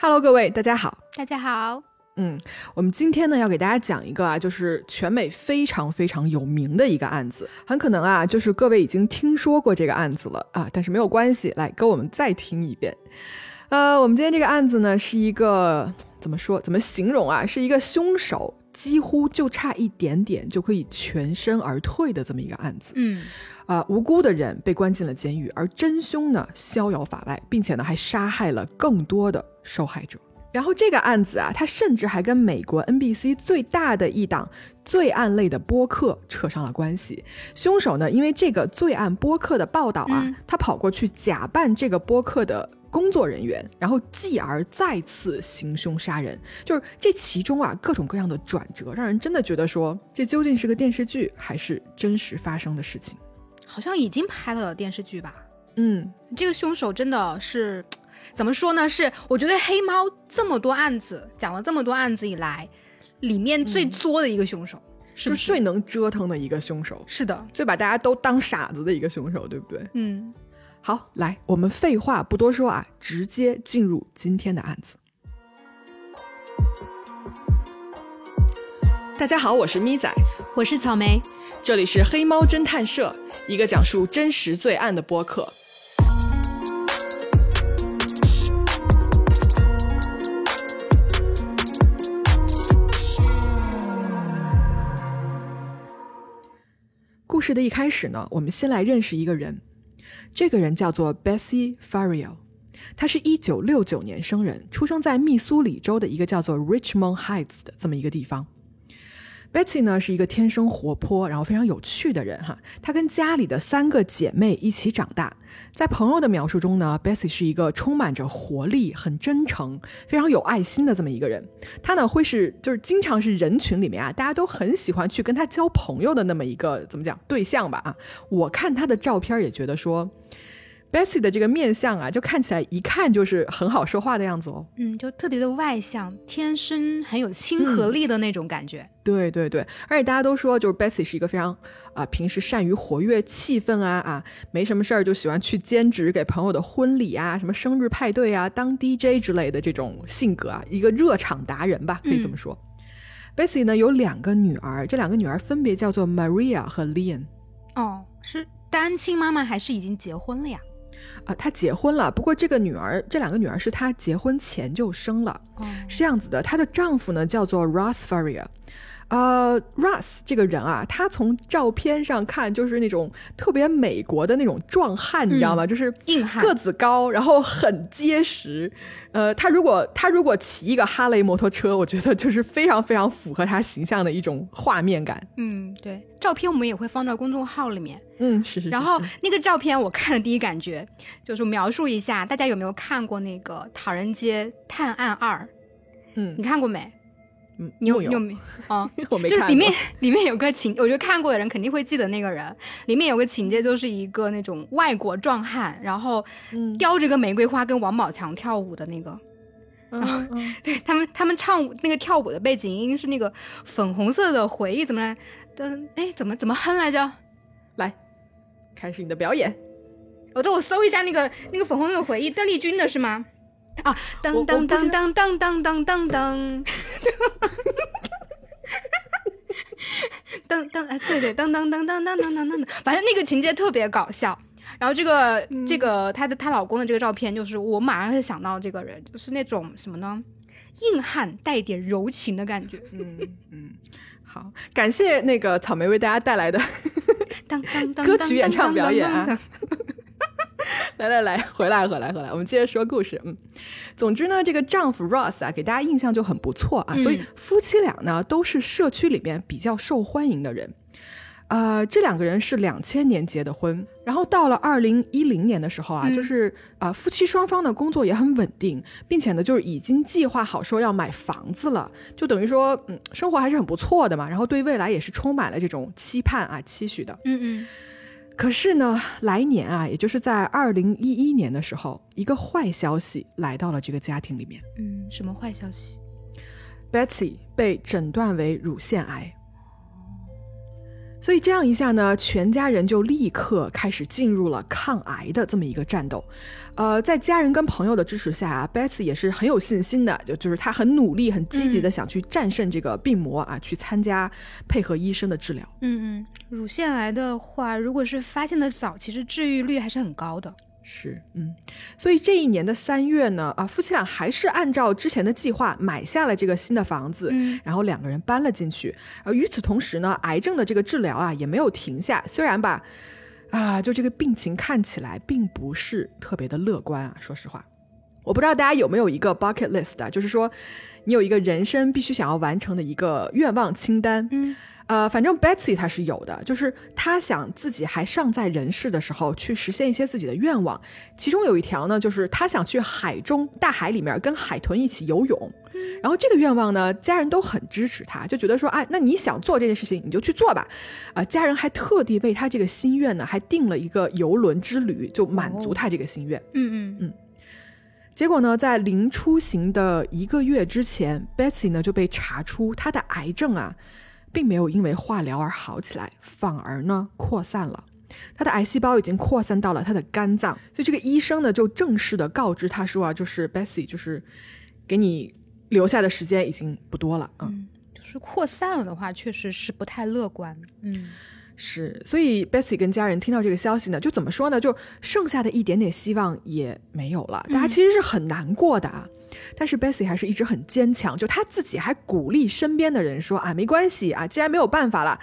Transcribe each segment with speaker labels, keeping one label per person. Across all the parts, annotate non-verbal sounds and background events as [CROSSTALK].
Speaker 1: Hello，各位，大家好。
Speaker 2: 大家好，
Speaker 1: 嗯，我们今天呢要给大家讲一个啊，就是全美非常非常有名的一个案子，很可能啊，就是各位已经听说过这个案子了啊，但是没有关系，来跟我们再听一遍。呃，我们今天这个案子呢，是一个怎么说，怎么形容啊？是一个凶手几乎就差一点点就可以全身而退的这么一个案子。
Speaker 2: 嗯，
Speaker 1: 啊、无辜的人被关进了监狱，而真凶呢逍遥法外，并且呢还杀害了更多的受害者。然后这个案子啊，他甚至还跟美国 NBC 最大的一档罪案类的播客扯上了关系。凶手呢，因为这个罪案播客的报道啊，
Speaker 2: 嗯
Speaker 1: 他跑过去假扮这个播客的工作人员，然后继而再次行凶杀人。就是这其中啊，各种各样的转折，让人真的觉得说，这究竟是个电视剧还是真实发生的事情？
Speaker 2: 好像已经拍了电视剧吧？
Speaker 1: 嗯，
Speaker 2: 这个凶手真的是怎么说呢？是我觉得黑猫这么多案子讲了这么多案子以来，里面最作的一个凶手，是不是？
Speaker 1: 就是最能折腾的一个凶手，
Speaker 2: 是的，
Speaker 1: 最把大家都当傻子的一个凶手，对不对？
Speaker 2: 嗯，
Speaker 1: 好，来，我们废话不多说啊，直接进入今天的案子。大家好，我是咪仔，
Speaker 2: 我是草莓，
Speaker 1: 这里是黑猫侦探社，一个讲述真实罪案的播客。故事的一开始呢，我们先来认识一个人，这个人叫做 Bessie Farrell，他是一九六九年生人，出生在密苏里州的一个叫做 Richmond Heights 的这么一个地方。Betsy 呢是一个天生活泼，然后非常有趣的人哈。她跟家里的三个姐妹一起长大，在朋友的描述中呢，Betsy 是一个充满着活力、很真诚、非常有爱心的这么一个人。她呢会是就是经常是人群里面啊，大家都很喜欢去跟她交朋友的那么一个怎么讲对象吧啊。我看她的照片也觉得说，Betsy 的这个面相啊，就看起来一看就是很好说话的样子哦。
Speaker 2: 嗯，就特别的外向，天生很有亲和力的那种感觉。
Speaker 1: 对对对，而且大家都说，就是 Bessie 是一个非常啊、平时善于活跃气氛啊啊，没什么事儿就喜欢去兼职给朋友的婚礼啊、什么生日派对啊当 DJ 之类的这种性格啊，一个热场达人吧，可以这么说。Bessie 呢有两个女儿，这两个女儿分别叫做 Maria 和 Leon。
Speaker 2: 哦，是单亲妈妈还是已经结婚了呀？
Speaker 1: 啊，她结婚了，不过这个女儿，这两个女儿是她结婚前就生了。
Speaker 2: 哦，
Speaker 1: 是这样子的，她的丈夫呢叫做 Ross Faria。呃，Russ 这个人啊，他从照片上看就是那种特别美国的那种壮汉，你知道吗？就是
Speaker 2: 硬汉
Speaker 1: 个子高，然后很结实。呃，他如果他如果骑一个哈雷摩托车，我觉得就是非常非常符合他形象的一种画面感。
Speaker 2: 嗯，对，照片我们也会放到公众号里面。
Speaker 1: 嗯，是是是。
Speaker 2: 然后那个照片我看的第一感觉就是描述一下，大家有没有看过那个《唐人街探案二》？
Speaker 1: 嗯
Speaker 2: 你看过没？
Speaker 1: 嗯，
Speaker 2: 你有你有没？[LAUGHS] 哦，
Speaker 1: 我没看。
Speaker 2: 就是里面里面有个情，我觉得看过的人肯定会记得那个人。里面有个情节，就是一个那种外国壮汉，然后
Speaker 1: 嗯
Speaker 2: 叼着个玫瑰花跟王宝强跳舞的那个。
Speaker 1: 嗯嗯
Speaker 2: 对他们，他们唱舞那个跳舞的背景音是那个粉红色的回忆，怎么来的？哎，怎么怎么哼来着？
Speaker 1: 来，开始你的表演。
Speaker 2: 哦，对我搜一下那个那个粉红色的回忆，邓丽君的是吗？啊，
Speaker 1: 我
Speaker 2: 当当
Speaker 1: 我不知
Speaker 2: 当当当当当当当，[LAUGHS] 当当哎，对对，噔噔噔噔噔噔噔噔，反正那个情节特别搞笑。然后这个这个她的她老公的这个照片，就是我马上就想到这个人，就是那种什么呢？硬汉带一点柔情的感觉。
Speaker 1: 嗯嗯，好，感谢那个草莓为大家带来的
Speaker 2: 当当当
Speaker 1: 歌曲演唱表演啊 [LAUGHS] 来来来，回来回来回来，我们接着说故事。嗯，总之呢，这个丈夫 Ross 啊，给大家印象就很不错啊，
Speaker 2: 嗯
Speaker 1: 所以夫妻俩呢都是社区里面比较受欢迎的人。呃，这两个人是两千年结的婚，然后到了二零一零年的时候啊，
Speaker 2: 嗯
Speaker 1: 就是啊、呃夫妻双方的工作也很稳定，并且呢，就是已经计划好说要买房子了，就等于说，嗯，生活还是很不错的嘛，然后对未来也是充满了这种期盼啊、期许的。
Speaker 2: 嗯嗯
Speaker 1: 可是呢，来年啊，也就是在二零一一年的时候，一个坏消息来到了这个家庭里面
Speaker 2: 嗯，什么坏消息
Speaker 1: ？，Betsy 被诊断为乳腺癌。所以这样一下呢，全家人就立刻开始进入了抗癌的这么一个战斗。呃，在家人跟朋友的支持下啊，Betsy 也是很有信心的，就就是她很努力、很积极的想去战胜这个病魔啊，去参加配合医生的治疗。
Speaker 2: 嗯嗯，乳腺癌的话，如果是发现的早，其实治愈率还是很高的。
Speaker 1: 是，嗯，所以这一年的三月呢，啊，夫妻俩还是按照之前的计划买下了这个新的房子，
Speaker 2: 嗯
Speaker 1: 然后两个人搬了进去。而与此同时呢，癌症的这个治疗啊也没有停下，虽然吧，啊，就这个病情看起来并不是特别的乐观啊。说实话，我不知道大家有没有一个 bucket list 啊，就是说你有一个人生必须想要完成的一个愿望清单，
Speaker 2: 嗯。
Speaker 1: 呃，反正 Betsy 他是有的，就是他想自己还尚在人世的时候去实现一些自己的愿望。其中有一条呢，就是他想去海中大海里面跟海豚一起游泳。然后这个愿望呢，家人都很支持他，就觉得说，哎，那你想做这件事情，你就去做吧。啊、家人还特地为他这个心愿呢，还定了一个游轮之旅，就满足他这个心愿。
Speaker 2: 嗯嗯
Speaker 1: 结果呢，在临出行的一个月之前，Betsy 呢就被查出她的癌症啊，并没有因为化疗而好起来，反而呢扩散了。他的癌细胞已经扩散到了他的肝脏，所以这个医生呢就正式的告知他说啊，就是 Bessie，就是给你留下的时间已经不多了，嗯。
Speaker 2: 嗯，就是扩散了的话，确实是不太乐观。嗯
Speaker 1: 是，所以 Bessie 跟家人听到这个消息呢，就怎么说呢？就剩下的一点点希望也没有了，大家其实是很难过的啊。但是 Betsy 还是一直很坚强，就她自己还鼓励身边的人说啊，没关系啊，既然没有办法了，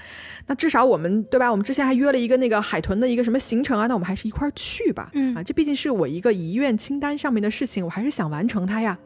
Speaker 1: 那至少我们对吧？我们之前还约了一个那个海豚的一个什么行程啊，那我们还是一块儿去吧。
Speaker 2: 嗯
Speaker 1: 啊，这毕竟是我一个遗愿清单上面的事情，我还是想完成它呀。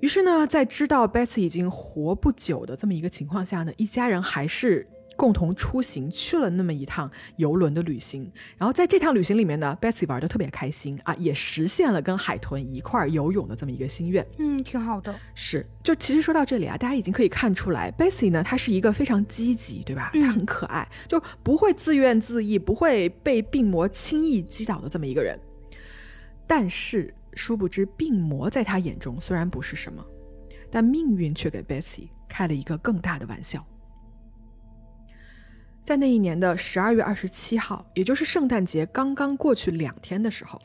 Speaker 1: 于是呢，在知道 Betsy 已经活不久的这么一个情况下呢，一家人还是共同出行去了那么一趟游轮的旅行。然后在这趟旅行里面呢，Betsy 玩的特别开心啊，也实现了跟海豚一块儿游泳的这么一个心愿。
Speaker 2: 嗯，挺好的。
Speaker 1: 是，就其实说到这里啊，大家已经可以看出来，Betsy 呢，她是一个非常积极，对吧？
Speaker 2: 嗯
Speaker 1: 她很可爱，就不会自怨自艾，不会被病魔轻易击倒的这么一个人。但是，殊不知病魔在她眼中虽然不是什么，但命运却给 Betsy 开了一个更大的玩笑。在那一年的十二月二十七号，也就是圣诞节刚刚过去两天的时候，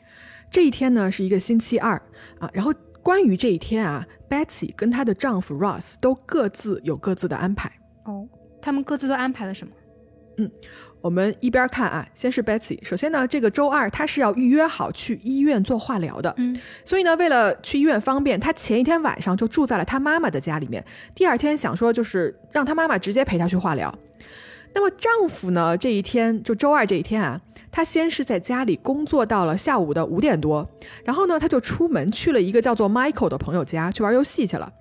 Speaker 1: 这一天呢是一个星期二啊。然后关于这一天啊，Betsy 跟她的丈夫 Ross 都各自有各自的安排。
Speaker 2: 哦，他们各自都安排了什么？
Speaker 1: 嗯我们一边看啊，先是 Betsy。首先呢，这个周二她是要预约好去医院做化疗的，
Speaker 2: 嗯
Speaker 1: 所以呢，为了去医院方便，她前一天晚上就住在了她妈妈的家里面。第二天想说就是让她妈妈直接陪她去化疗。那么丈夫呢，这一天就周二这一天啊，他先是在家里工作到了下午的五点多，然后呢，他就出门去了一个叫做 Michael 的朋友家去玩游戏去了。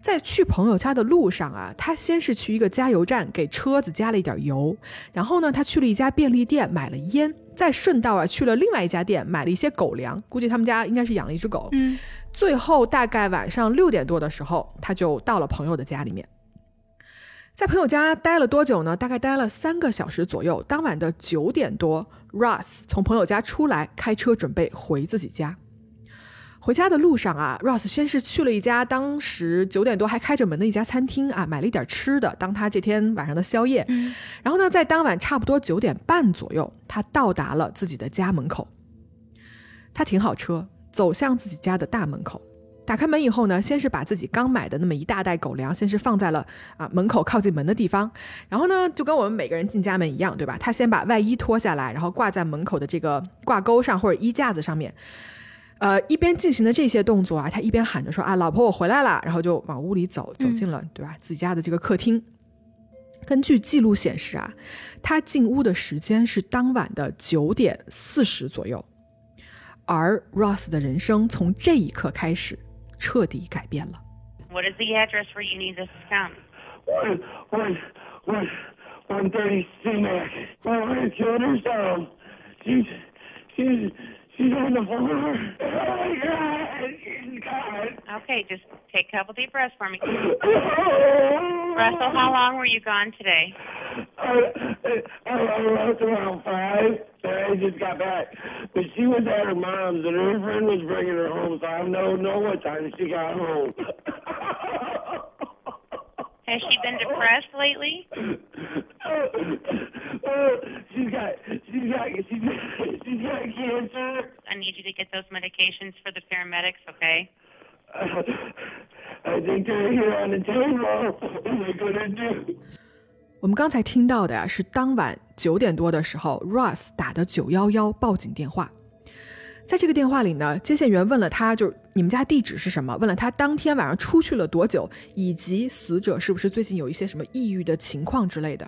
Speaker 1: 在去朋友家的路上啊，他先是去一个加油站给车子加了一点油，然后呢，他去了一家便利店买了烟，再顺道啊去了另外一家店买了一些狗粮，估计他们家应该是养了一只狗。
Speaker 2: 嗯
Speaker 1: 最后大概晚上六点多的时候，他就到了朋友的家里面。在朋友家待了多久呢？大概待了三个小时左右。当晚的九点多，Ross 从朋友家出来，开车准备回自己家。回家的路上啊，Ross 先是去了一家当时九点多还开着门的一家餐厅啊，买了一点吃的，当他这天晚上的宵夜。
Speaker 2: 嗯
Speaker 1: 然后呢，在当晚差不多九点半左右，他到达了自己的家门口。他停好车，走向自己家的大门口。打开门以后呢，先是把自己刚买的那么一大袋狗粮，先是放在了啊门口靠近门的地方。然后呢，就跟我们每个人进家门一样，对吧？他先把外衣脱下来，然后挂在门口的这个挂钩上或者衣架子上面。呃，一边进行的这些动作啊，他一边喊着说啊，老婆，我回来了，然后就往屋里走，走进了、对吧自己家的这个客厅。根据记录显示啊，他进屋的时间是当晚的九点四十左右，而 Ross 的人生从这一刻开始彻底改变了。
Speaker 3: What is the address where you need us to come?
Speaker 4: One, one, one, one thirty C-Mac. My wife killed herself. She's, she's, on the floor. Oh my God.
Speaker 3: Okay, just take a couple deep breaths for me. Russell, how long were you gone today?
Speaker 4: I, I, I left around five, I just got back. But she was at her mom's, and her friend was bringing her home, so I don't know what time she got home. [LAUGHS]
Speaker 3: Has she been depressed lately?
Speaker 4: Oh, she's got, she's got, she's got, she's got cancer.
Speaker 3: I need you to get those medications for the paramedics, okay?
Speaker 4: Uh, I think they're here on the table. What am I gonna do?
Speaker 1: 我们刚才听到的呀，是当晚九点多的时候，Ross 打的九幺幺报警电话。 在这个电话里呢，接线员问了他，就是你们家地址是什么？问了他当天晚上出去了多久，以及死者是不是最近有一些什么抑郁的情况之类的。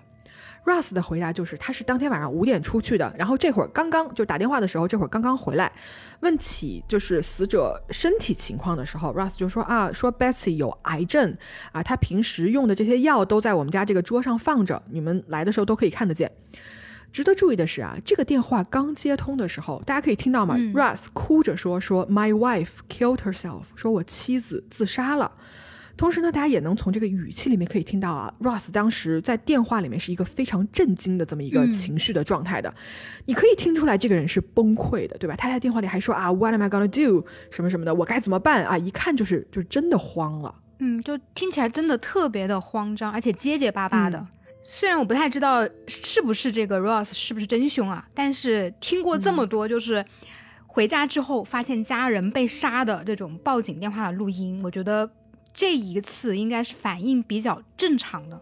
Speaker 1: Russ 的回答就是，他是当天晚上五点出去的，然后这会儿刚刚就打电话的时候，这会儿刚刚回来。问起就是死者身体情况的时候，Russ 就说啊，说 Betsy 有癌症啊，他平时用的这些药都在我们家这个桌上放着，你们来的时候都可以看得见。值得注意的是啊，这个电话刚接通的时候，大家可以听到吗、
Speaker 2: 嗯
Speaker 1: r u s s 哭着说说 My wife killed herself，说我妻子自杀了。同时呢，大家也能从这个语气里面可以听到啊，Russ 当时在电话里面是一个非常震惊的这么一个
Speaker 2: 嗯
Speaker 1: 情绪的状态的，你可以听出来这个人是崩溃的，对吧？他在电话里还说啊，What am I gonna do？什么什么的，我该怎么办啊？一看就是就真的慌了。
Speaker 2: 嗯，就听起来真的特别的慌张，而且结结巴巴的。
Speaker 1: 嗯
Speaker 2: 虽然我不太知道是不是这个 Ross 是不是真凶啊，但是听过这么多，就是回家之后发现家人被杀的这种报警电话的录音，我觉得这一次应该是反应比较正常的。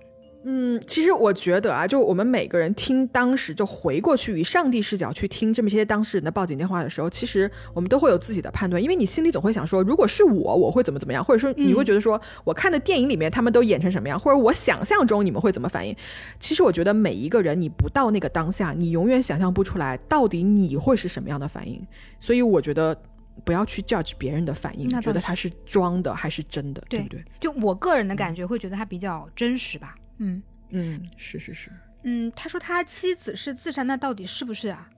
Speaker 1: 嗯，其实我觉得啊，就我们每个人听当时就回过去以上帝视角去听这么些当事人的报警电话的时候，其实我们都会有自己的判断，因为你心里总会想说，如果是我，我会怎么怎么样，或者说你会觉得说，我看的电影里面他们都演成什么样，或者我想象中你们会怎么反应。其实我觉得每一个人，你不到那个当下，你永远想象不出来到底你会是什么样的反应。所以我觉得不要去 judge 别人的反应，
Speaker 2: 那
Speaker 1: 觉得他是装的还是真的，对
Speaker 2: 对
Speaker 1: 不对？
Speaker 2: 就我个人的感觉，会觉得他比较真实吧。嗯
Speaker 1: 嗯嗯，是是是。
Speaker 2: 嗯，他说他妻子是自杀，那到底是不是啊？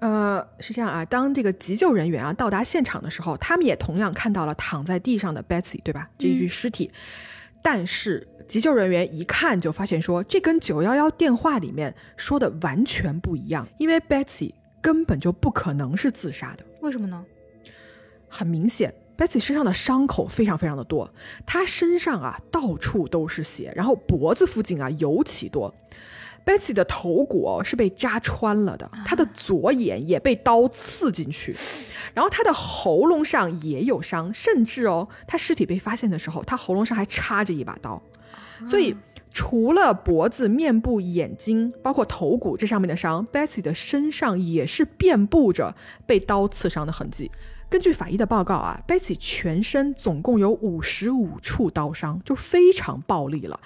Speaker 1: 呃，是这样啊，当这个急救人员啊到达现场的时候，他们也同样看到了躺在地上的 Betsy，对吧？这一具尸体。但是急救人员一看就发现说，这跟九幺幺电话里面说的完全不一样，因为 Betsy 根本就不可能是自杀的。
Speaker 2: 为什么呢？
Speaker 1: 很明显，Betsy 身上的伤口非常非常的多，她身上啊到处都是血，然后脖子附近啊尤其多。Betsy 的头骨哦是被扎穿了的，她的左眼也被刀刺进去，[LAUGHS] 然后她的喉咙上也有伤，甚至哦，她尸体被发现的时候，她喉咙上还插着一把刀，所以。除了脖子、面部、眼睛，包括头骨这上面的伤，Betsy 的身上也是遍布着被刀刺伤的痕迹。根据法医的报告啊，Betsy 全身总共有五十五处刀伤，就非常暴力了。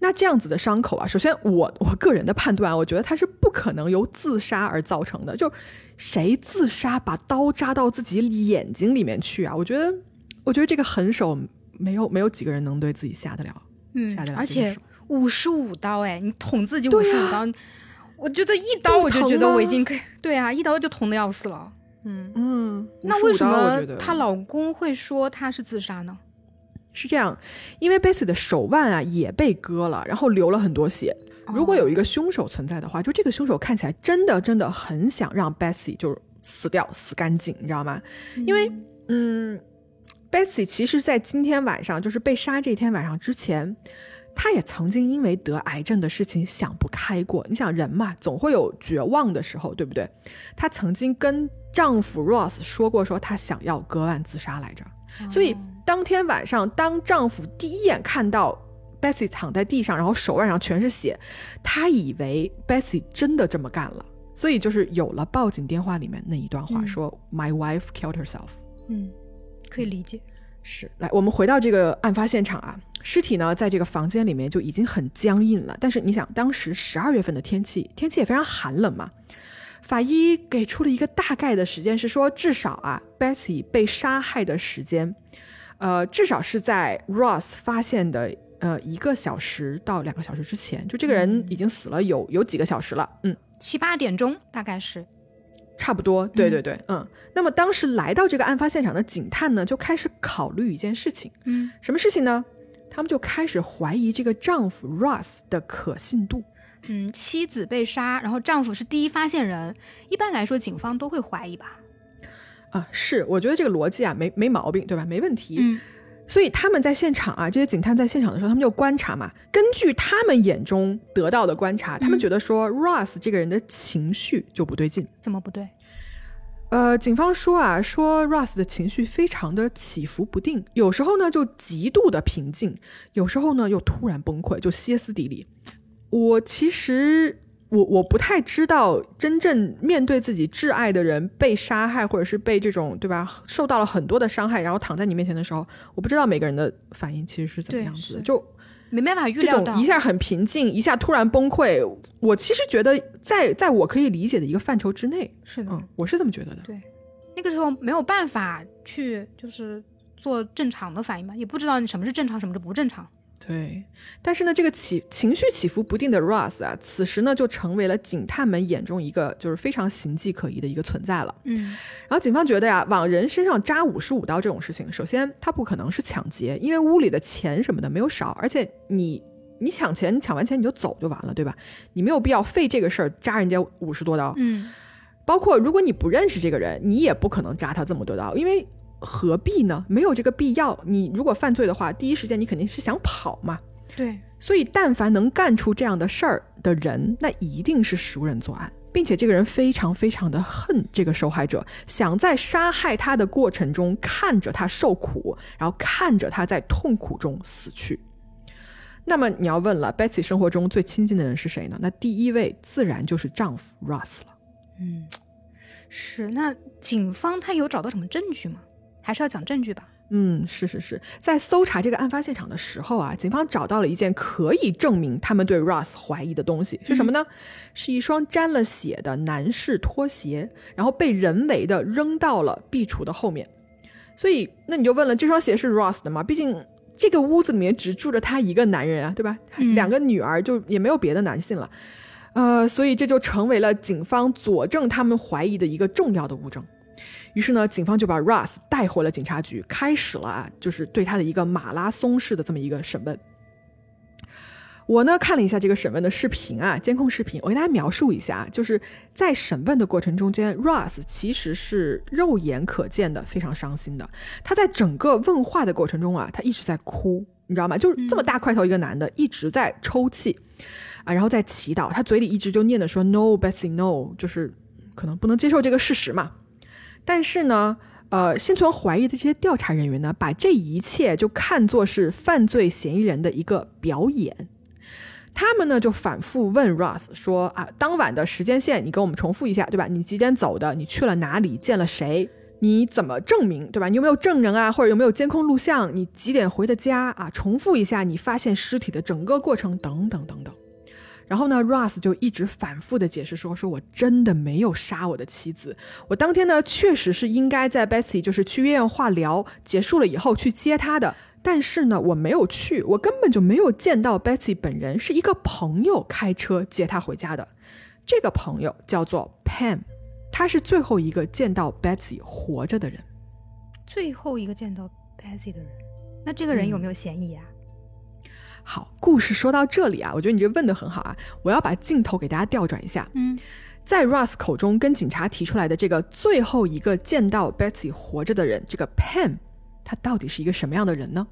Speaker 1: 那这样子的伤口啊，首先我我个人的判断，我觉得它是不可能由自杀而造成的。就谁自杀把刀扎到自己眼睛里面去啊？我觉得，我觉得这个狠手没有没有几个人能对自己下得了，
Speaker 2: 嗯
Speaker 1: 下得，了
Speaker 2: 而且五十五刀，哎，你捅自己五十五刀，我觉得一刀我就觉得我已经可以，对啊，一刀就捅的要死了。嗯，
Speaker 1: 嗯，
Speaker 2: 那
Speaker 1: 55刀我
Speaker 2: 为什么她老公会说她是自杀呢？
Speaker 1: 是这样，因为 Bessy 的手腕啊也被割了，然后流了很多血。如果有一个凶手存在的话，就这个凶手看起来真的真的很想让 Bessy 就是死掉、死干净，你知道吗？因为嗯，Bessy 其实在今天晚上，就是被杀这天晚上之前。她也曾经因为得癌症的事情想不开过。你想人嘛，总会有绝望的时候，对不对？她曾经跟丈夫 Ross 说过，说她想要割腕自杀来着。所以当天晚上，当丈夫第一眼看到 Bessie 躺在地上，然后手腕上全是血，他以为 Bessie 真的这么干了，所以就是有了报警电话里面那一段话，
Speaker 2: 嗯
Speaker 1: 说 My wife killed herself。
Speaker 2: 嗯，可以理解。
Speaker 1: 是，来，我们回到这个案发现场啊，尸体呢在这个房间里面就已经很僵硬了。但是你想，当时十二月份的天气，天气也非常寒冷嘛。法医给出了一个大概的时间，是说至少啊，Betsy 被杀害的时间，呃，至少是在 Ross 发现的呃一个小时到两个小时之前，就这个人已经死了有有几个小时了，嗯。
Speaker 2: 七八点钟大概是，
Speaker 1: 差不多，对对对，嗯。那么当时来到这个案发现场的警探呢，就开始考虑一件事情，
Speaker 2: 嗯，
Speaker 1: 什么事情呢？他们就开始怀疑这个丈夫 Russ 的可信度。
Speaker 2: 嗯，妻子被杀，然后丈夫是第一发现人，一般来说警方都会怀疑吧。
Speaker 1: 啊，是，我觉得这个逻辑啊没没毛病，对吧？没问题。
Speaker 2: 嗯
Speaker 1: 所以他们在现场啊，这些警探在现场的时候，他们就观察嘛。根据他们眼中得到的观察，他们觉得说 Ross 这个人的情绪就不对劲。
Speaker 2: 怎么不对？
Speaker 1: 呃，警方说啊，说 Russ 的情绪非常的起伏不定，有时候呢就极度的平静，有时候呢又突然崩溃，就歇斯底里。我其实我我不太知道，真正面对自己挚爱的人被杀害，或者是被这种对吧，受到了很多的伤害，然后躺在你面前的时候，我不知道每个人的反应其实是怎么样子的。就
Speaker 2: 没办法预
Speaker 1: 这
Speaker 2: 料到
Speaker 1: 种一。下很平静，一下突然崩溃，我其实觉得在在我可以理解的一个范畴之内。
Speaker 2: 是的，
Speaker 1: 嗯，我是这么觉得的。
Speaker 2: 对，那个时候没有办法去就是做正常的反应嘛，也不知道你什么是正常，什么是不正常。
Speaker 1: 对，但是呢，这个起情绪起伏不定的 Ross 啊，此时呢就成为了警探们眼中一个就是非常形迹可疑的一个存在了。
Speaker 2: 嗯，
Speaker 1: 然后警方觉得呀，往人身上扎五十五刀这种事情，首先他不可能是抢劫，因为屋里的钱什么的没有少，而且你你抢钱，你抢完钱你就走就完了，对吧？你没有必要费这个事儿扎人家五十多刀。
Speaker 2: 嗯，
Speaker 1: 包括如果你不认识这个人，你也不可能扎他这么多刀，因为何必呢？没有这个必要。你如果犯罪的话，第一时间你肯定是想跑嘛。
Speaker 2: 对，
Speaker 1: 所以，但凡能干出这样的事儿的人，那一定是熟人作案，并且这个人非常非常的恨这个受害者，想在杀害他的过程中看着他受苦，然后看着他在痛苦中死去。那么你要问了，Betsy 生活中最亲近的人是谁呢？那第一位自然就是丈夫 Russ 了。
Speaker 2: 嗯是。那警方他有找到什么证据吗？还是要讲证据吧？
Speaker 1: 嗯，是是是，在搜查这个案发现场的时候啊，警方找到了一件可以证明他们对 Ross 怀疑的东西，是什么呢？是一双沾了血的男士拖鞋，然后被人为的扔到了壁橱的后面。所以，那你就问了，这双鞋是 Ross 的吗？毕竟这个屋子里面只住着他一个男人啊，对吧？
Speaker 2: 嗯
Speaker 1: 两个女儿就也没有别的男性了，呃，所以这就成为了警方佐证他们怀疑的一个重要的物证。于是呢，警方就把 Russ 带回了警察局，开始了啊，就是对他的一个马拉松式的这么一个审问。我呢看了一下这个审问的视频啊，监控视频，我给大家描述一下，就是在审问的过程中间，Russ 其实是肉眼可见的非常伤心的。他在整个问话的过程中啊，他一直在哭，你知道吗？就是这么大块头一个男的，一直在抽泣啊，然后在祈祷，他嘴里一直就念的说 “No, Betsy, no”，就是可能不能接受这个事实嘛。但是呢，呃，心存怀疑的这些调查人员呢，把这一切就看作是犯罪嫌疑人的一个表演。他们呢就反复问 Ross 说啊，当晚的时间线你给我们重复一下，对吧？你几点走的？你去了哪里？见了谁？你怎么证明，对吧？你有没有证人啊？或者有没有监控录像？你几点回的家啊？重复一下你发现尸体的整个过程，等等等等。然后呢，Russ 就一直反复的解释说，说我真的没有杀我的妻子，我当天呢确实是应该在 Betsy 就是去医院化疗结束了以后去接她的，但是呢我没有去，我根本就没有见到 Betsy 本人，是一个朋友开车接她回家的，这个朋友叫做 Pam，他是最后一个见到 Betsy 活着的人。
Speaker 2: 最后一个见到 Betsy 的人，那这个人有
Speaker 1: 嗯
Speaker 2: 没有嫌疑啊？
Speaker 1: 好，故事说到这里啊，我觉得你这问的很好啊，我要把镜头给大家调转一下，
Speaker 2: 嗯，
Speaker 1: 在 Russ 口中跟警察提出来的这个最后一个见到 Betsy 活着的人，这个 Pam，他到底是一个什么样的人呢？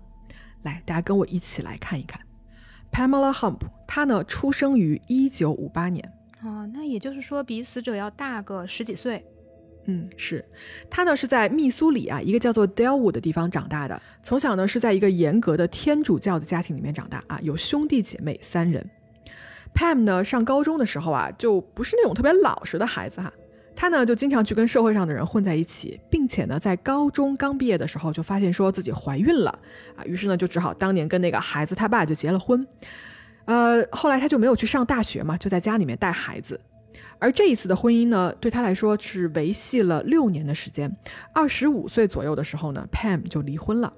Speaker 1: 来，大家跟我一起来看一看。Pamela Hump，她呢出生于一九五八年，
Speaker 2: 哦，那也就是说比死者要大个十几岁。
Speaker 1: 嗯，是，他呢是在密苏里啊一个叫做 Delwood 的地方长大的，从小呢是在一个严格的天主教的家庭里面长大啊，有兄弟姐妹三人。Pam 呢上高中的时候啊，就不是那种特别老实的孩子哈，她呢就经常去跟社会上的人混在一起，并且呢在高中刚毕业的时候就发现说自己怀孕了啊，于是呢就只好当年跟那个孩子他爸就结了婚。呃，后来他就没有去上大学嘛，就在家里面带孩子。而这一次的婚姻呢，对他来说是维系了六年的时间。二十五岁左右的时候呢，Pam 就离婚了。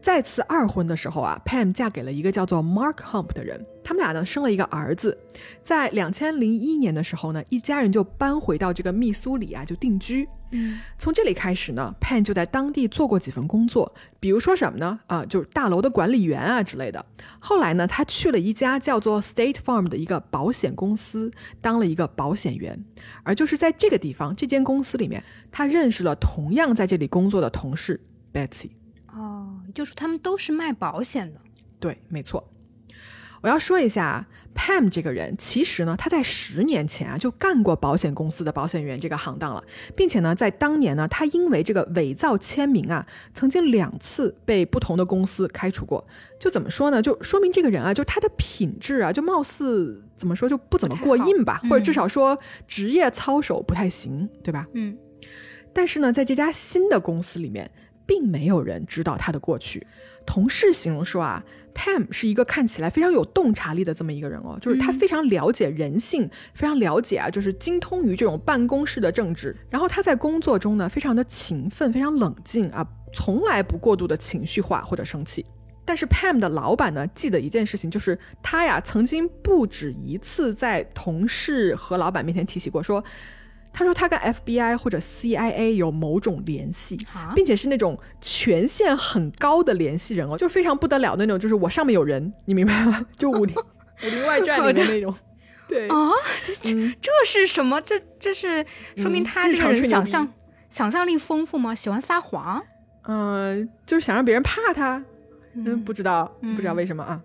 Speaker 1: 再次二婚的时候啊，Pam 嫁给了一个叫做 Mark Hump 的人，他们俩呢生了一个儿子。在两千零一年的时候呢，一家人就搬回到这个密苏里啊，就定居。
Speaker 2: 嗯，
Speaker 1: 从这里开始呢，Pan 就在当地做过几份工作，比如说什么呢？啊，就是大楼的管理员啊之类的。后来呢，他去了一家叫做 State Farm 的一个保险公司，当了一个保险员。而就是在这个地方，这间公司里面，他认识了同样在这里工作的同事 Betsy。
Speaker 2: 哦，就是他们都是卖保险的。
Speaker 1: 对，没错。我要说一下，Pam 这个人，其实呢，他在十年前啊就干过保险公司的保险员这个行当了，并且呢，在当年呢，他因为这个伪造签名啊，曾经两次被不同的公司开除过。就怎么说呢？就说明这个人啊，就他的品质啊，就貌似怎么说就不怎么过硬吧，或者至少说职业操守不太行，对吧？
Speaker 2: 嗯，
Speaker 1: 但是呢，在这家新的公司里面，并没有人知道他的过去。同事形容说啊，Pam 是一个看起来非常有洞察力的这么一个人哦，就是他非常了解人性，非常了解啊，就是精通于这种办公室的政治。然后他在工作中呢，非常的勤奋，非常冷静啊，从来不过度的情绪化或者生气。但是 Pam 的老板呢，记得一件事情，就是他呀曾经不止一次在同事和老板面前提起过，说，他说他跟 FBI 或者 CIA 有某种联系，
Speaker 2: 啊，
Speaker 1: 并且是那种权限很高的联系人哦，就非常不得了的那种，就是我上面有人，你明白吗？[LAUGHS] 就武林武林外传里面那种，[LAUGHS] 对，
Speaker 2: 啊，这这
Speaker 1: 嗯
Speaker 2: 这是什么？这这是说明
Speaker 1: 嗯
Speaker 2: 他这个人想象想象力丰富吗？喜欢撒谎？
Speaker 1: 嗯、就是想让别人怕他，嗯，不知道，
Speaker 2: 嗯
Speaker 1: 不知道为什么啊。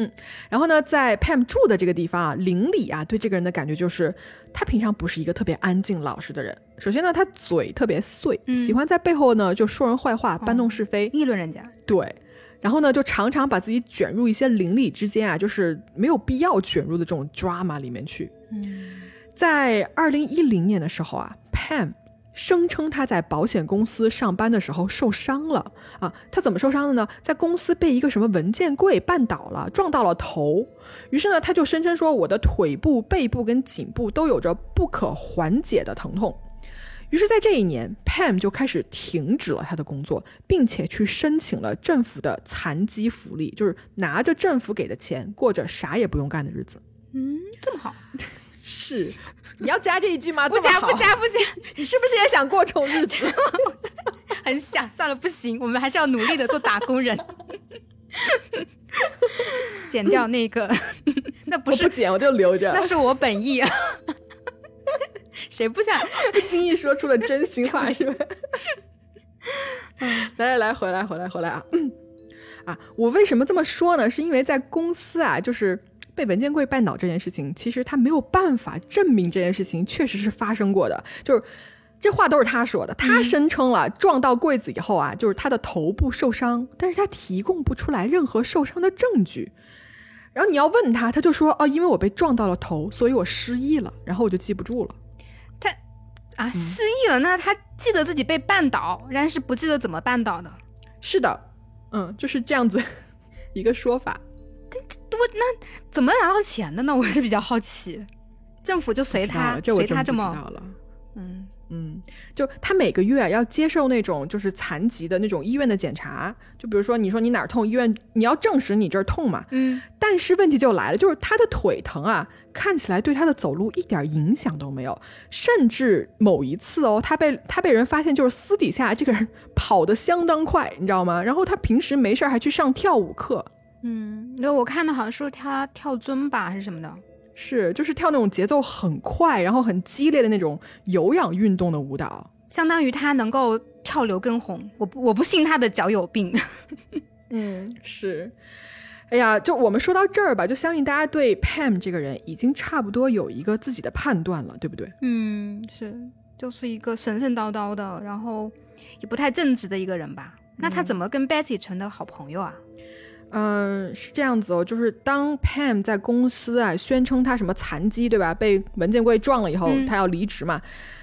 Speaker 1: 嗯，然后呢，在 Pam 住的这个地方啊，邻里啊，对这个人的感觉就是，他平常不是一个特别安静老实的人。首先呢，他嘴特别碎，
Speaker 2: 嗯
Speaker 1: 喜欢在背后呢就说人坏话，搬弄是非。
Speaker 2: 议论人家？
Speaker 1: 对，然后呢，就常常把自己卷入一些邻里之间啊，就是没有必要卷入的这种 drama 里面去。
Speaker 2: 嗯，
Speaker 1: 在二零一零年的时候啊，Pam 声称他在保险公司上班的时候受伤了啊。他怎么受伤的呢？在公司被一个什么文件柜绊倒了，撞到了头。于是呢，他就声称说我的腿部、背部跟颈部都有着不可缓解的疼痛。于是，在这一年，Pam 就开始停止了他的工作，并且去申请了政府的残疾福利，就是拿着政府给的钱，过着啥也不用干的日子。
Speaker 2: 嗯，这么好？[LAUGHS]
Speaker 1: 是，你要加这一句吗？
Speaker 2: 不加不加不加，
Speaker 1: 你是不是也想过这种日子？[LAUGHS]
Speaker 2: 很想，算了，不行，我们还是要努力的做打工人。[LAUGHS] 剪掉那个，那不是，
Speaker 1: 我不剪，我就留着
Speaker 2: 那。是我本意啊。[LAUGHS] 谁不想？
Speaker 1: 不经意说出了真心话，是吧？来来来，回来回来回来啊！啊，我为什么这么说呢？是因为在公司啊，就是被文件柜绊倒这件事情，其实他没有办法证明这件事情确实是发生过的，就是。这话都是他说的，他声称了撞到柜子以后啊，就是他的头部受伤，但是他提供不出来任何受伤的证据。然后你要问他，他就说哦，因为我被撞到了头，所以我失忆了，然后我就记不住了。
Speaker 2: 他啊，失忆了，那他记得自己被绊倒，但是不记得怎么绊倒的。
Speaker 1: 是的，嗯，就是这样子 [LAUGHS] 一个说法。
Speaker 2: 怎么拿到钱的呢？我是比较好奇。[LAUGHS] 政府就随他随他这么。嗯，
Speaker 1: 嗯，就他每个月要接受那种就是残疾的那种医院的检查，就比如说你说你哪儿痛，医院你要证实你这儿痛嘛。
Speaker 2: 嗯，
Speaker 1: 但是问题就来了，就是他的腿疼啊，看起来对他的走路一点影响都没有，甚至某一次哦，他被他被人发现，就是私底下这个人跑得相当快，你知道吗？然后他平时没事儿还去上跳舞课，
Speaker 2: 嗯，那我看的好像是他跳尊吧，还是什么的。
Speaker 1: 是就是跳那种节奏很快，然后很激烈的那种有氧运动的舞蹈。
Speaker 2: 相当于他能够跳刘畊宏，我不我不信他的脚有病。[LAUGHS]
Speaker 1: 嗯，是。哎呀，就我们说到这儿吧，就相信大家对 Pam 这个人已经差不多有一个自己的判断了，对不对？
Speaker 2: 嗯，是，就是一个神神叨叨的，然后也不太正直的一个人吧。那他怎么跟 Betty 成的好朋友啊？
Speaker 1: 嗯，是这样子哦，就是当 Pam 在公司啊宣称他什么残疾，对吧？被文件柜撞了以后，
Speaker 2: 嗯
Speaker 1: 他要离职嘛。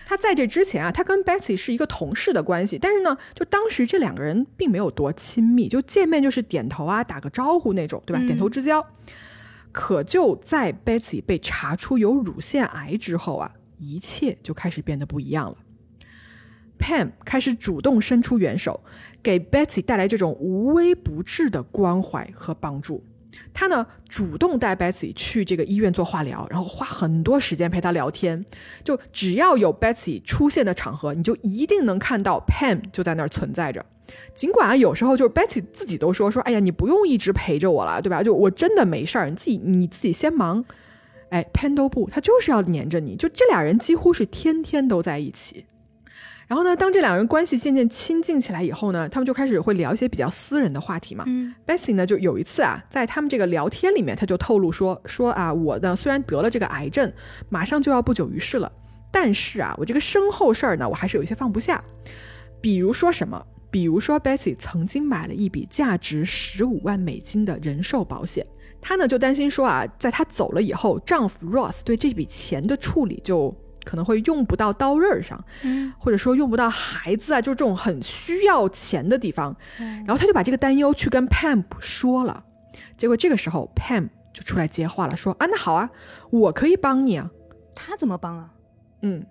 Speaker 1: 他在这之前啊，他跟 Betsy 是一个同事的关系，但是呢，就当时这两个人并没有多亲密，就见面就是点头啊，打个招呼那种，对吧？
Speaker 2: 嗯
Speaker 1: 点头之交。可就在 Betsy 被查出有乳腺癌之后啊，一切就开始变得不一样了。Pam 开始主动伸出援手，给 Betsy 带来这种无微不至的关怀和帮助。他呢主动带 Betsy 去这个医院做化疗，然后花很多时间陪她聊天。就只要有 Betsy 出现的场合，你就一定能看到 Pam 就在那儿存在着。尽管啊，有时候就是 Betsy 自己都说说，哎呀，你不用一直陪着我了，对吧？就我真的没事儿，你自己你自己先忙。哎，Pam 都不，他就是要黏着你。就这俩人几乎是天天都在一起。然后呢，当这两人关系渐渐亲近起来以后呢，他们就开始会聊一些比较私人的话题嘛。
Speaker 2: 嗯
Speaker 1: Bessy 呢，就有一次啊，在他们这个聊天里面，他就透露说说啊，我呢虽然得了这个癌症，马上就要不久于世了，但是啊，我这个身后事儿呢，我还是有一些放不下。比如说什么？比如说 Bessy 曾经买了一笔价值十五万美金的人寿保险，她呢就担心说啊，在她走了以后，丈夫 Ross 对这笔钱的处理就可能会用不到刀刃上，
Speaker 2: 嗯
Speaker 1: 或者说用不到孩子啊，就是这种很需要钱的地方。然后他就把这个担忧去跟 Pam 说了，结果这个时候 Pam 就出来接话了，说啊，那好啊，我可以帮你啊。
Speaker 2: 他怎么帮啊？
Speaker 1: 嗯，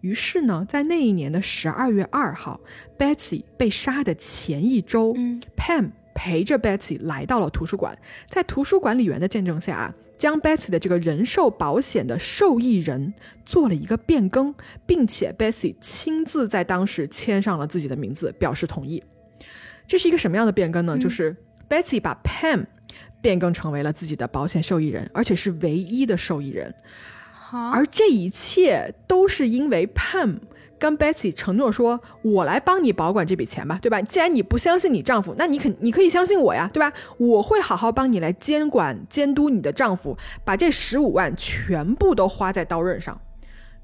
Speaker 1: 于是呢，在那一年的十二月二号，Betsy 被杀的前一周、
Speaker 2: 嗯
Speaker 1: p a m 陪着 Betsy 来到了图书馆，在图书管理员的见证下啊，将 Betsy 的这个人寿保险的受益人做了一个变更，并且 Betsy 亲自在当时签上了自己的名字，表示同意。这是一个什么样的变更呢？就是 Betsy 把 Pam 变更成为了自己的保险受益人，而且是唯一的受益人。
Speaker 2: 好，
Speaker 1: 而这一切都是因为 Pam 跟 Betsy 承诺说：“我来帮你保管这笔钱吧，对吧？既然你不相信你丈夫，那你肯你可以相信我呀，对吧？我会好好帮你来监管监督你的丈夫，把这十五万全部都花在刀刃上。”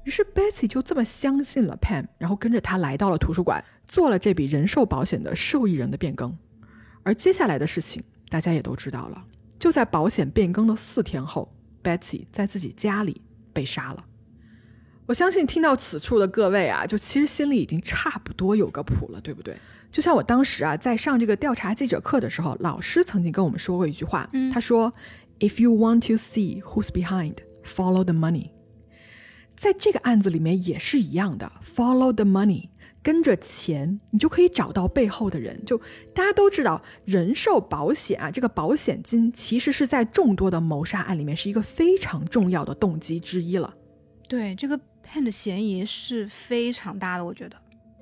Speaker 1: 于是 Betsy 就这么相信了 Pam，然后跟着他来到了图书馆，做了这笔人寿保险的受益人的变更。而接下来的事情大家也都知道了，就在保险变更的四天后，Betsy 在自己家里被杀了。我相信听到此处的各位啊，就其实心里已经差不多有个谱了，对不对？就像我当时啊，在上这个调查记者课的时候，老师曾经跟我们说过一句话，
Speaker 2: 嗯
Speaker 1: 他说：“If you want to see who's behind, follow the money。”在这个案子里面也是一样的，follow the money，跟着钱，你就可以找到背后的人。就大家都知道，人寿保险啊，这个保险金其实是在众多的谋杀案里面是一个非常重要的动机之一了。
Speaker 2: 对这个 Pan 的嫌疑是非常大的，我觉得。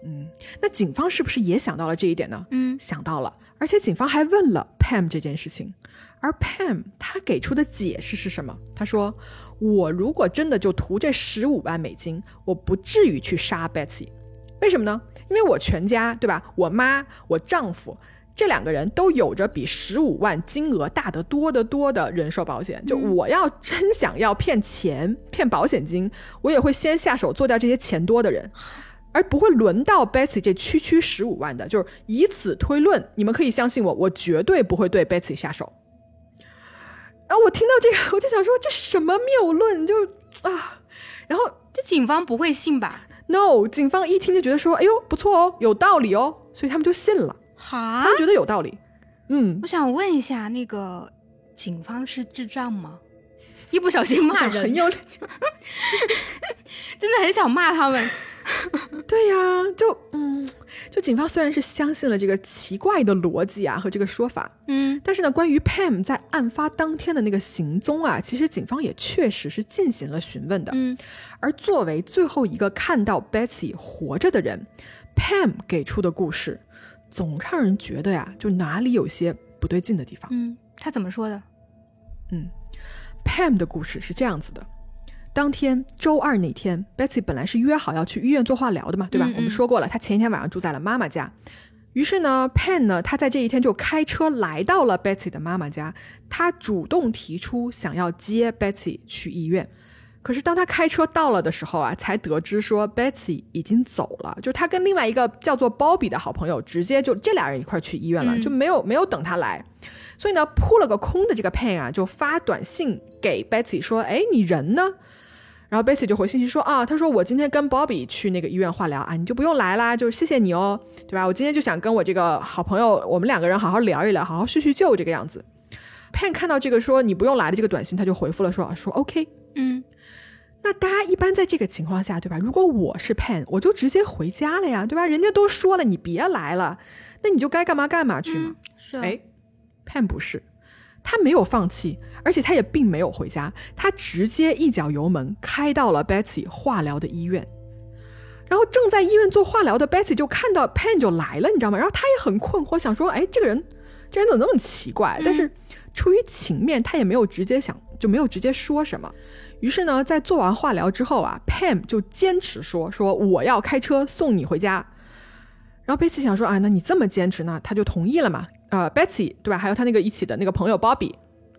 Speaker 1: 嗯，那警方是不是也想到了这一点呢？
Speaker 2: 嗯
Speaker 1: 想到了，而且警方还问了 Pam 这件事情，而 Pam 他给出的解释是什么？他说：“我如果真的就图这十五万美金，我不至于去杀 Betsy。为什么呢？因为我全家，对吧？我妈、我丈夫这两个人都有着比十五万金额大得多得多的人寿保险。就我要真想要骗钱、骗保险金，我也会先下手做掉这些钱多的人。[SIGHS] ”而不会轮到 Betsy 这区区十五万的，就是以此推论，你们可以相信我，我绝对不会对 Betsy 下手。然后我听到这个，我就想说，这什么谬论？就啊，然后
Speaker 2: 这警方不会信吧
Speaker 1: ？No，警方一听就觉得说，哎呦，不错哦，有道理哦，所以他们就信了，
Speaker 2: 哈
Speaker 1: 他们觉得有道理。嗯，
Speaker 2: 我想问一下，那个警方是智障吗？一不小心骂人，
Speaker 1: 很有，[LAUGHS]
Speaker 2: 真的很想骂他们。[LAUGHS]
Speaker 1: 对呀、就嗯，就警方虽然是相信了这个奇怪的逻辑啊和这个说法，
Speaker 2: 嗯
Speaker 1: 但是呢，关于 Pam 在案发当天的那个行踪啊，其实警方也确实是进行了询问的。
Speaker 2: 嗯
Speaker 1: 而作为最后一个看到 Betsy 活着的人，Pam 给出的故事，总让人觉得呀，就哪里有些不对劲的地方。
Speaker 2: 嗯，他怎么说的？
Speaker 1: 嗯 Pam 的故事是这样子的：当天周二那天，Betsy 本来是约好要去医院做化疗的嘛，对吧？
Speaker 2: 嗯嗯
Speaker 1: 我们说过了，她前一天晚上住在了妈妈家。于是呢，Pam 呢，他在这一天就开车来到了 Betsy 的妈妈家，他主动提出想要接 Betsy 去医院。可是当他开车到了的时候啊，才得知说 Betsy 已经走了，就他跟另外一个叫做 Bobby 的好朋友，直接就这俩人一块去医院了，
Speaker 2: 嗯
Speaker 1: 就没有没有等他来。所以呢，扑了个空的这个 Pan 啊，就发短信给 Betsy 说：“哎，你人呢？”然后 Betsy 就回信息说：“啊，他说我今天跟 Bobby 去那个医院化疗啊，你就不用来啦，就谢谢你哦，对吧？我今天就想跟我这个好朋友，我们两个人好好聊一聊，好好叙叙旧这个样子。”Pan 看到这个说你不用来的这个短信，他就回复了说：“啊，说 OK。”
Speaker 2: 嗯
Speaker 1: 那大家一般在这个情况下，对吧？如果我是 Pen，我就直接回家了呀，对吧？人家都说了，你别来了，那你就该干嘛干嘛去嘛。
Speaker 2: 是
Speaker 1: 哎，Pen 不是，他没有放弃，而且他也并没有回家，他直接一脚油门开到了 Betsy 化疗的医院。然后正在医院做化疗的 Betsy 就看到 Pen 就来了，你知道吗？然后他也很困惑，想说，哎，这个人，这人怎么那么奇怪？但是出于情面，他也没有直接想，就没有直接说什么。于是呢，在做完化疗之后啊，Pam 就坚持说说我要开车送你回家。然后 Betsy 想说啊，那你这么坚持呢，他就同意了嘛。呃，Betsy 对吧？还有他那个一起的那个朋友 Bobby，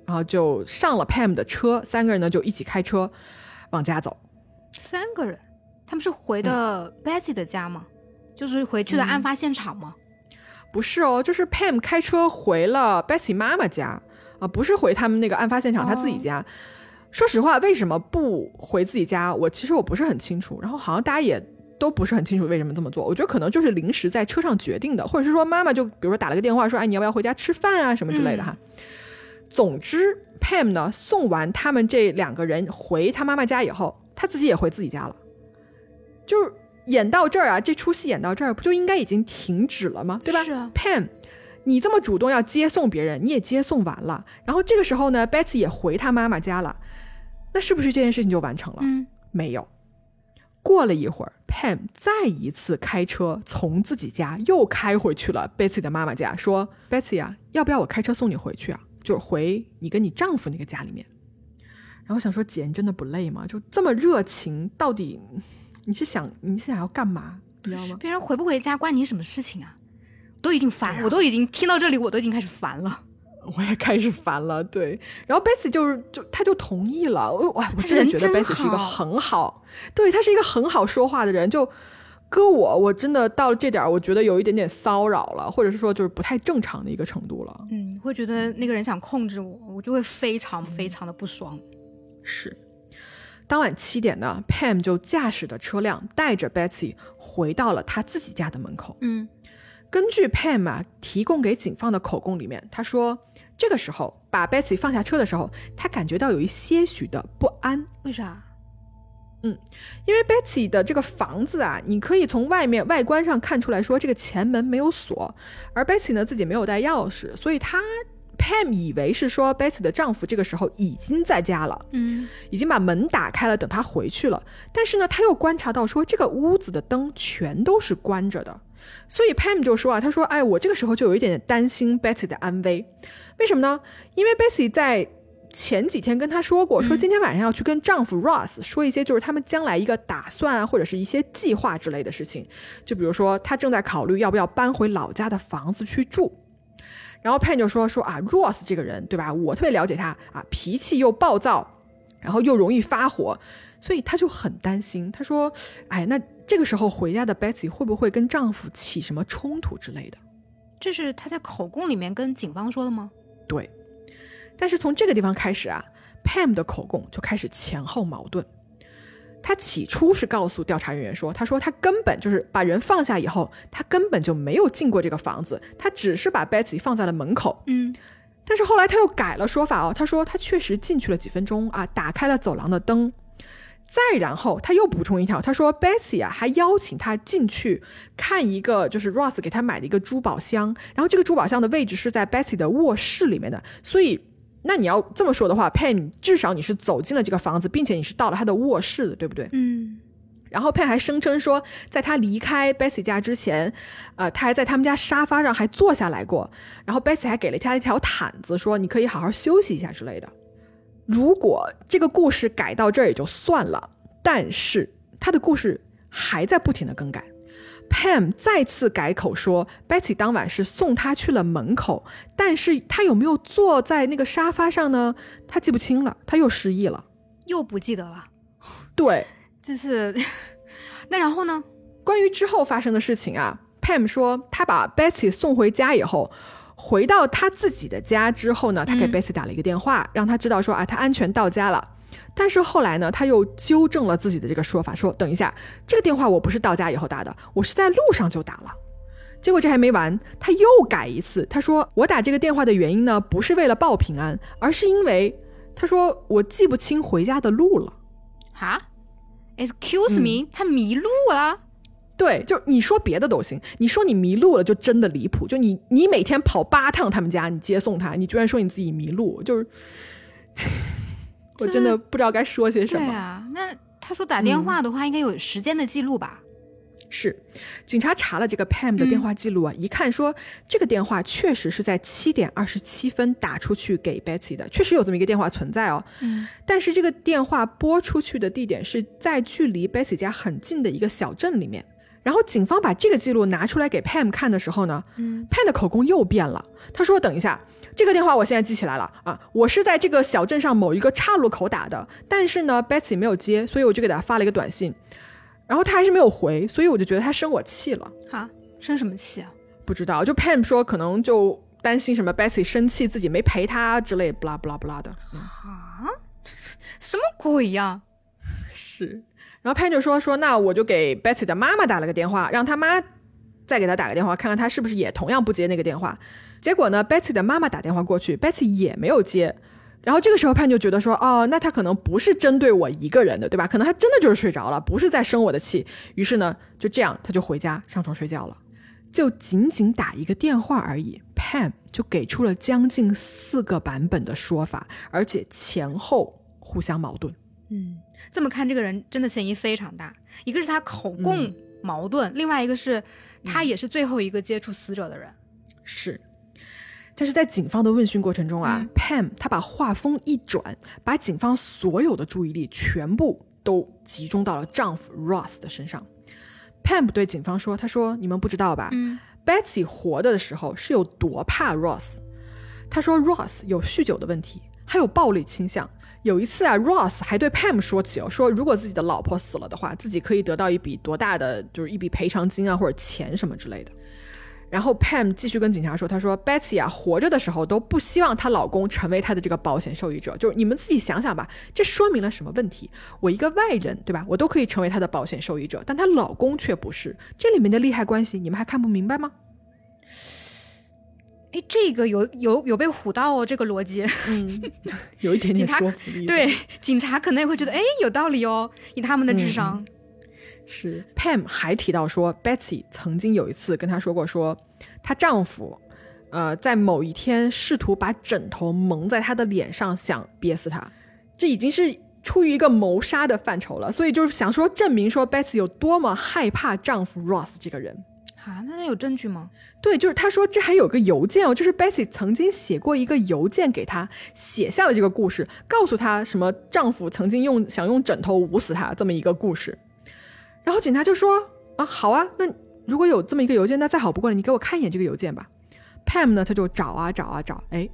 Speaker 1: 然后就上了 Pam 的车，三个人呢就一起开车往家走。
Speaker 2: 三个人，他们是回的 Betsy 的家吗？就是回去的案发现场吗？
Speaker 1: 不是哦，就是 Pam 开车回了 Betsy 妈妈家啊，不是回他们那个案发现场他自己家。说实话，为什么不回自己家？我其实我不是很清楚。然后好像大家也都不是很清楚为什么这么做。我觉得可能就是临时在车上决定的，或者是说妈妈就比如说打了个电话说，哎，你要不要回家吃饭啊什么之类的哈。总之，Pam 呢送完他们这两个人回他妈妈家以后，他自己也回自己家了。就是演到这儿啊，这出戏演到这儿，不就应该已经停止了吗？对吧？
Speaker 2: 是啊
Speaker 1: ，Pam，你这么主动要接送别人，你也接送完了，然后这个时候呢，Betsy 也回他妈妈家了，那是不是这件事情就完成了？
Speaker 2: 嗯，
Speaker 1: 没有。过了一会儿，Pam 再一次开车从自己家又开回去了 Betsy 的妈妈家，说：“Betsy 啊，要不要我开车送你回去啊？就是回你跟你丈夫那个家里面。”然后想说：“姐，你真的不累吗？就这么热情，到底你是想你是想要干嘛？你知道吗？
Speaker 2: 别人回不回家关你什么事情啊？都已经烦，
Speaker 1: 啊
Speaker 2: 我都已经听到这里，我都已经开始烦了。
Speaker 1: 我也开始烦了，对。然后 Betsy 就是就他就同意了，我哇，我真的觉得 Betsy 是一个
Speaker 2: 好
Speaker 1: 很好，对他是一个很好说话的人。就搁我，我真的到了这点儿，我觉得有一点点骚扰了，或者是说就是不太正常的一个程度了。
Speaker 2: 嗯，会觉得那个人想控制我，我就会非常非常的不爽。
Speaker 1: 是。当晚七点呢，Pam 就驾驶着车辆带着 Betsy 回到了他自己家的门口。
Speaker 2: 嗯
Speaker 1: 根据 Pam 啊提供给警方的口供里面，他说这个时候把 Betsy 放下车的时候，他感觉到有一些许的不安，
Speaker 2: 为啥？
Speaker 1: 嗯因为 Betsy 的这个房子啊，你可以从外面外观上看出来说这个前门没有锁，而 Betsy 呢自己没有带钥匙，所以他 Pam 以为是说 Betsy 的丈夫这个时候已经在家了，
Speaker 2: 嗯
Speaker 1: 已经把门打开了，等他回去了。但是呢，他又观察到说这个屋子的灯全都是关着的，所以 Pam 就说啊，他说，哎，我这个时候就有一点点担心 Betty 的安危，为什么呢？因为 Bessy 在前几天跟她说过，说今天晚上要去跟丈夫 Ross 说一些就是他们将来一个打算啊，或者是一些计划之类的事情，就比如说她正在考虑要不要搬回老家的房子去住。然后 Pen 就说说啊，Ross 这个人对吧？我特别了解他啊，脾气又暴躁，然后又容易发火，所以他就很担心。他说，哎，那这个时候回家的 Betsy 会不会跟丈夫起什么冲突之类的？
Speaker 2: 这是他在口供里面跟警方说的吗？
Speaker 1: 对。但是从这个地方开始啊，Pam 的口供就开始前后矛盾。他起初是告诉调查人员说，他说他根本就是把人放下以后，他根本就没有进过这个房子，他只是把 Betsy 放在了门口。
Speaker 2: 嗯
Speaker 1: 但是后来他又改了说法哦，他说他确实进去了几分钟啊，打开了走廊的灯。再然后他又补充一条，他说 Betsy 啊还邀请他进去看一个，就是 Ross 给他买的一个珠宝箱，然后这个珠宝箱的位置是在 Betsy 的卧室里面的，所以那你要这么说的话，Pen 至少你是走进了这个房子，并且你是到了他的卧室的，对不对？
Speaker 2: 嗯
Speaker 1: 然后 Pen 还声称说，在他离开 Betsy 家之前，呃，他还在他们家沙发上还坐下来过，然后 Betsy 还给了他一条毯子，说你可以好好休息一下之类的。如果这个故事改到这儿也就算了，但是他的故事还在不停的更改。Pam 再次改口说，Betty 当晚是送他去了门口，但是他有没有坐在那个沙发上呢？他记不清了，他又失忆了。
Speaker 2: 又不记得了，
Speaker 1: 对，
Speaker 2: 就是 [LAUGHS] 那然后呢？
Speaker 1: 关于之后发生的事情啊，Pam 说，他把 Betty 送回家以后，回到他自己的家之后呢，他给
Speaker 2: 嗯
Speaker 1: Betsy 打了一个电话，让他知道说啊，他安全到家了。但是后来呢，他又纠正了自己的这个说法，说等一下，这个电话我不是到家以后打的，我是在路上就打了。结果这还没完，他又改一次，他说我打这个电话的原因呢，不是为了报平安，而是因为他说我记不清回家的路了。
Speaker 2: 哈？Excuse me，、他迷路了？
Speaker 1: 对，就是你说别的都行，你说你迷路了就真的离谱。就你你每天跑八趟他们家，你接送他，你居然说你自己迷路，就是 [LAUGHS] 我真的不知道该说些什么。
Speaker 2: 对啊，那他说打电话的话，应该有时间的记录吧？
Speaker 1: 是，警察查了这个 Pam 的电话记录啊，一看说这个电话确实是在七点二十七分打出去给 Betty 的，确实有这么一个电话存在哦。
Speaker 2: 嗯，
Speaker 1: 但是这个电话拨出去的地点是在距离 Betty 家很近的一个小镇里面。然后警方把这个记录拿出来给 Pam 看的时候呢，
Speaker 2: 嗯
Speaker 1: ，Pam 的口供又变了。他说：“等一下，这个电话我现在记起来了啊，我是在这个小镇上某一个岔路口打的，但是呢，Betsy 没有接，所以我就给他发了一个短信，然后他还是没有回，所以我就觉得他生我气了。
Speaker 2: 哈，生什么气啊？
Speaker 1: 不知道，就 Pam 说可能就担心什么 Betsy 生气自己没陪他之类，不啦不啦不啦的。嗯
Speaker 2: 啊，什么鬼呀？[LAUGHS]
Speaker 1: 是，然后 Pam 就说说那我就给 Betsy 的妈妈打了个电话，让他妈再给他打个电话，看看他是不是也同样不接那个电话。结果呢，Betsy 的妈妈打电话过去，Betsy 也没有接。然后这个时候 Pam 就觉得说，哦，那他可能不是针对我一个人的，对吧？可能他真的就是睡着了，不是在生我的气。于是呢，就这样他就回家上床睡觉了。就仅仅打一个电话而已，Pam 就给出了将近四个版本的说法，而且前后互相矛盾。
Speaker 2: 嗯，这么看，这个人真的嫌疑非常大。一个是他口供
Speaker 1: 嗯
Speaker 2: 矛盾，另外一个是他也是最后一个接触死者的人。
Speaker 1: 是，但是在警方的问讯过程中啊、p a m 他把话锋一转，把警方所有的注意力全部都集中到了丈夫 Ross 的身上。Pam 对警方说：“他说你们不知道吧、
Speaker 2: 嗯
Speaker 1: b e t s y 活着的时候是有多怕 Ross。他说 Ross 有酗酒的问题，还有暴力倾向。有一次啊，Ross 还对 Pam 说起哦，说如果自己的老婆死了的话，自己可以得到一笔多大的，就是一笔赔偿金啊，或者钱什么之类的。然后 Pam 继续跟警察说：“她说 Betsy 啊，活着的时候都不希望她老公成为她的这个保险受益者。就是你们自己想想吧，这说明了什么问题？我一个外人，对吧？我都可以成为她的保险受益者，但她老公却不是。这里面的利害关系，你们还看不明白吗？
Speaker 2: 哎，这个有有有被唬到哦，这个逻辑。
Speaker 1: 嗯，有一点点说服力。
Speaker 2: 对，警察可能也会觉得，哎，有道理哦，以他们的智商。
Speaker 1: 是 Pam 还提到说，Betsy 曾经有一次跟她说过说，她丈夫，呃，在某一天试图把枕头蒙在她的脸上，想憋死她。这已经是出于一个谋杀的范畴了，所以就是想说证明说 Betsy 有多么害怕丈夫 Ross 这个人。
Speaker 2: 啊，那他有证据吗？
Speaker 1: 对，就是他说这还有个邮件哦，就是 Betsy 曾经写过一个邮件给他，写下了这个故事，告诉他什么丈夫曾经用想用枕头捂死她这么一个故事。然后警察就说啊，好啊，那如果有这么一个邮件，那再好不过了，你给我看一眼这个邮件吧。Pam 呢，他就找啊找啊找，哎，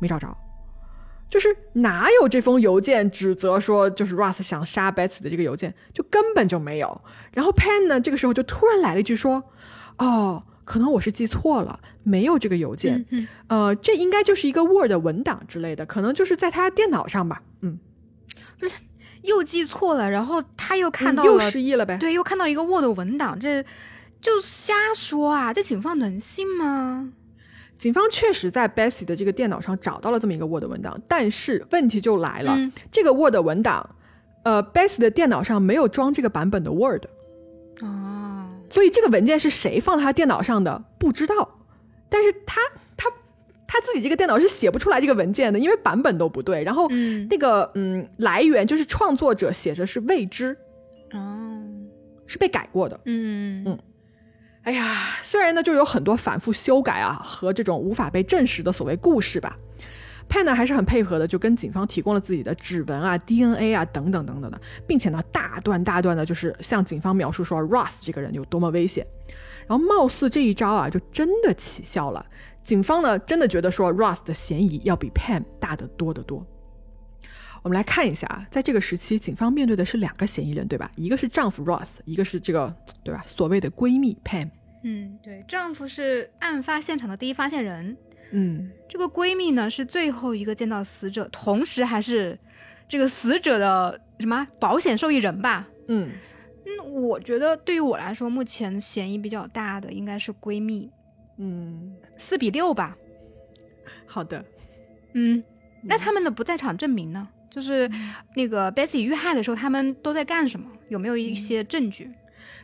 Speaker 1: 没找着，就是哪有这封邮件指责说就是 Ross 想杀 Betsy 的这个邮件，就根本就没有。然后 Pam 呢，这个时候就突然来了一句说，哦，可能我是记错了，没有这个邮件，
Speaker 2: 嗯
Speaker 1: 呃，这应该就是一个 Word 文档之类的，可能就是在他电脑上吧，嗯，不是
Speaker 2: 又记错了，然后他又看到
Speaker 1: 嗯又，失忆了呗，
Speaker 2: 对，又看到一个 Word 文档，这就瞎说啊！这警方能信吗？
Speaker 1: 警方确实在 Bessy 的这个电脑上找到了这么一个 Word 文档，但是问题就来了，
Speaker 2: 嗯
Speaker 1: 这个 Word 文档，呃，Bessy 的电脑上没有装这个版本的 Word，
Speaker 2: 哦，
Speaker 1: 所以这个文件是谁放在他电脑上的不知道，但是他他他自己这个电脑是写不出来这个文件的，因为版本都不对，然后
Speaker 2: 嗯，
Speaker 1: 那个嗯来源就是创作者写着是未知，
Speaker 2: 哦，
Speaker 1: 是被改过的。
Speaker 2: 嗯。
Speaker 1: 嗯。哎呀，虽然呢就有很多反复修改啊和这种无法被证实的所谓故事吧。派呢还是很配合的，就跟警方提供了自己的指纹啊、DNA 啊等等等等的，并且呢大段大段的，就是向警方描述说 Ross 这个人有多么危险。然后貌似这一招啊，就真的起效了。警方呢真的觉得说 Ross 的嫌疑要比 Pam 大得多得多。我们来看一下啊，在这个时期，警方面对的是两个嫌疑人，对吧？一个是丈夫 Ross，一个是这个对吧？所谓的闺蜜 Pam。
Speaker 2: 嗯，对，丈夫是案发现场的第一发现人，
Speaker 1: 嗯，
Speaker 2: 这个闺蜜呢是最后一个见到死者，同时还是这个死者的什么保险受益人吧？
Speaker 1: 嗯，
Speaker 2: 那，我觉得对于我来说，目前嫌疑比较大的应该是闺蜜，
Speaker 1: 嗯，
Speaker 2: 四比六吧。
Speaker 1: 好的。
Speaker 2: 嗯，那他们的不在场证明呢？就是那个 Betsy 遇害的时候，他们都在干什么？有没有一些证据？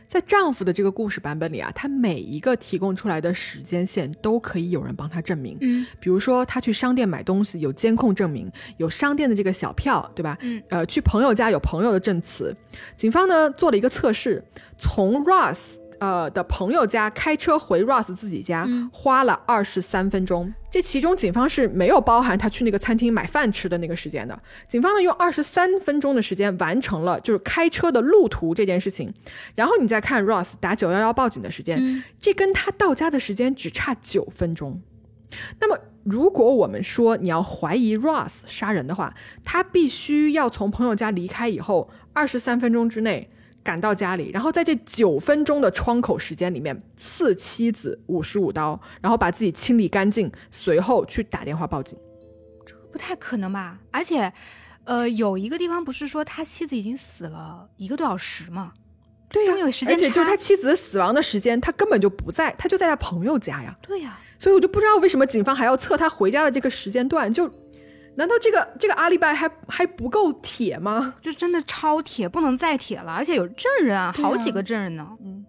Speaker 1: 在丈夫的这个故事版本里啊，他每一个提供出来的时间线都可以有人帮他证明。
Speaker 2: 嗯
Speaker 1: 比如说，他去商店买东西有监控证明，有商店的这个小票，对吧？
Speaker 2: 嗯，
Speaker 1: 呃，去朋友家有朋友的证词。警方呢做了一个测试，从 Ross 呃的朋友家开车回 Ross 自己家，花了二十三分钟。这其中警方是没有包含他去那个餐厅买饭吃的那个时间的。警方呢用二十三分钟的时间完成了就是开车的路途这件事情。然后你再看 Ross 打九幺幺报警的时间，这跟他到家的时间只差九分钟。那么，如果我们说你要怀疑 Ross 杀人的话，他必须要从朋友家离开以后二十三分钟之内赶到家里，然后在这九分钟的窗口时间里面刺妻子五十五刀，然后把自己清理干净，随后去打电话报警。
Speaker 2: 这不太可能吧？而且，呃，有一个地方不是说他妻子已经死了一个多小时吗？
Speaker 1: 对呀、
Speaker 2: 中有时间
Speaker 1: 而且就
Speaker 2: 是
Speaker 1: 他妻子死亡的时间，他根本就不在，他就在他朋友家呀。
Speaker 2: 对呀、
Speaker 1: 所以我就不知道为什么警方还要测他回家的这个时间段，就难道这个这个阿利拜还还不够铁吗？
Speaker 2: 就真的超铁，不能再铁了，而且有证人啊，
Speaker 1: 啊
Speaker 2: 好几个证人呢。
Speaker 1: 嗯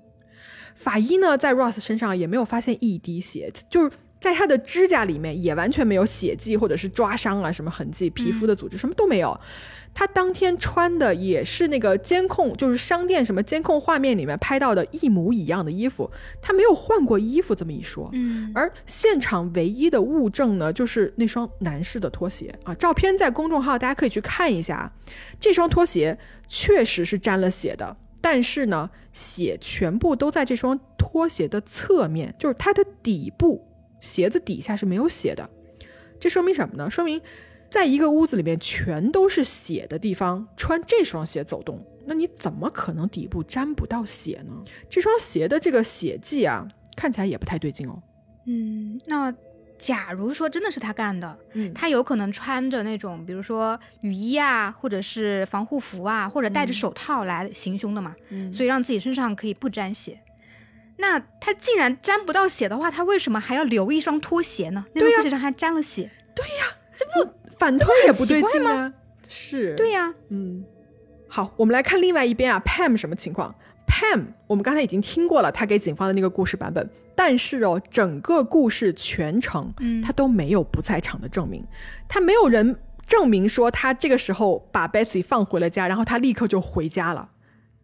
Speaker 1: 法医呢，在 Ross 身上也没有发现一滴血，就是在他的指甲里面也完全没有血迹或者是抓伤啊什么痕迹，皮肤的组织什么都没有。他当天穿的也是那个监控，就是商店什么监控画面里面拍到的一模一样的衣服，他没有换过衣服这么一说。
Speaker 2: 嗯，
Speaker 1: 而现场唯一的物证呢，就是那双男士的拖鞋啊，照片在公众号大家可以去看一下。这双拖鞋确实是沾了血的，但是呢，血全部都在这双拖鞋的侧面，就是它的底部，鞋子底下是没有血的。这说明什么呢？说明在一个屋子里面全都是血的地方，穿这双鞋走动，那你怎么可能底部沾不到血呢？这双鞋的这个血迹啊，看起来也不太对劲哦。
Speaker 2: 嗯，那假如说真的是他干的，
Speaker 1: 嗯
Speaker 2: 他有可能穿着那种，比如说雨衣啊，或者是防护服啊，或者戴着手套来行凶的嘛，
Speaker 1: 嗯
Speaker 2: 所以让自己身上可以不沾血。那他既然沾不到血的话，他为什么还要留一双拖鞋呢？那双拖鞋上还沾了血。
Speaker 1: 反推也不对劲啊。是，
Speaker 2: 对呀、
Speaker 1: 嗯。好，我们来看另外一边啊，Pam 什么情况？Pam，我们刚才已经听过了他给警方的那个故事版本，但是哦，整个故事全程，
Speaker 2: 嗯
Speaker 1: 他都没有不在场的证明，他没有人证明说他这个时候把 Betsy 放回了家，然后他立刻就回家了，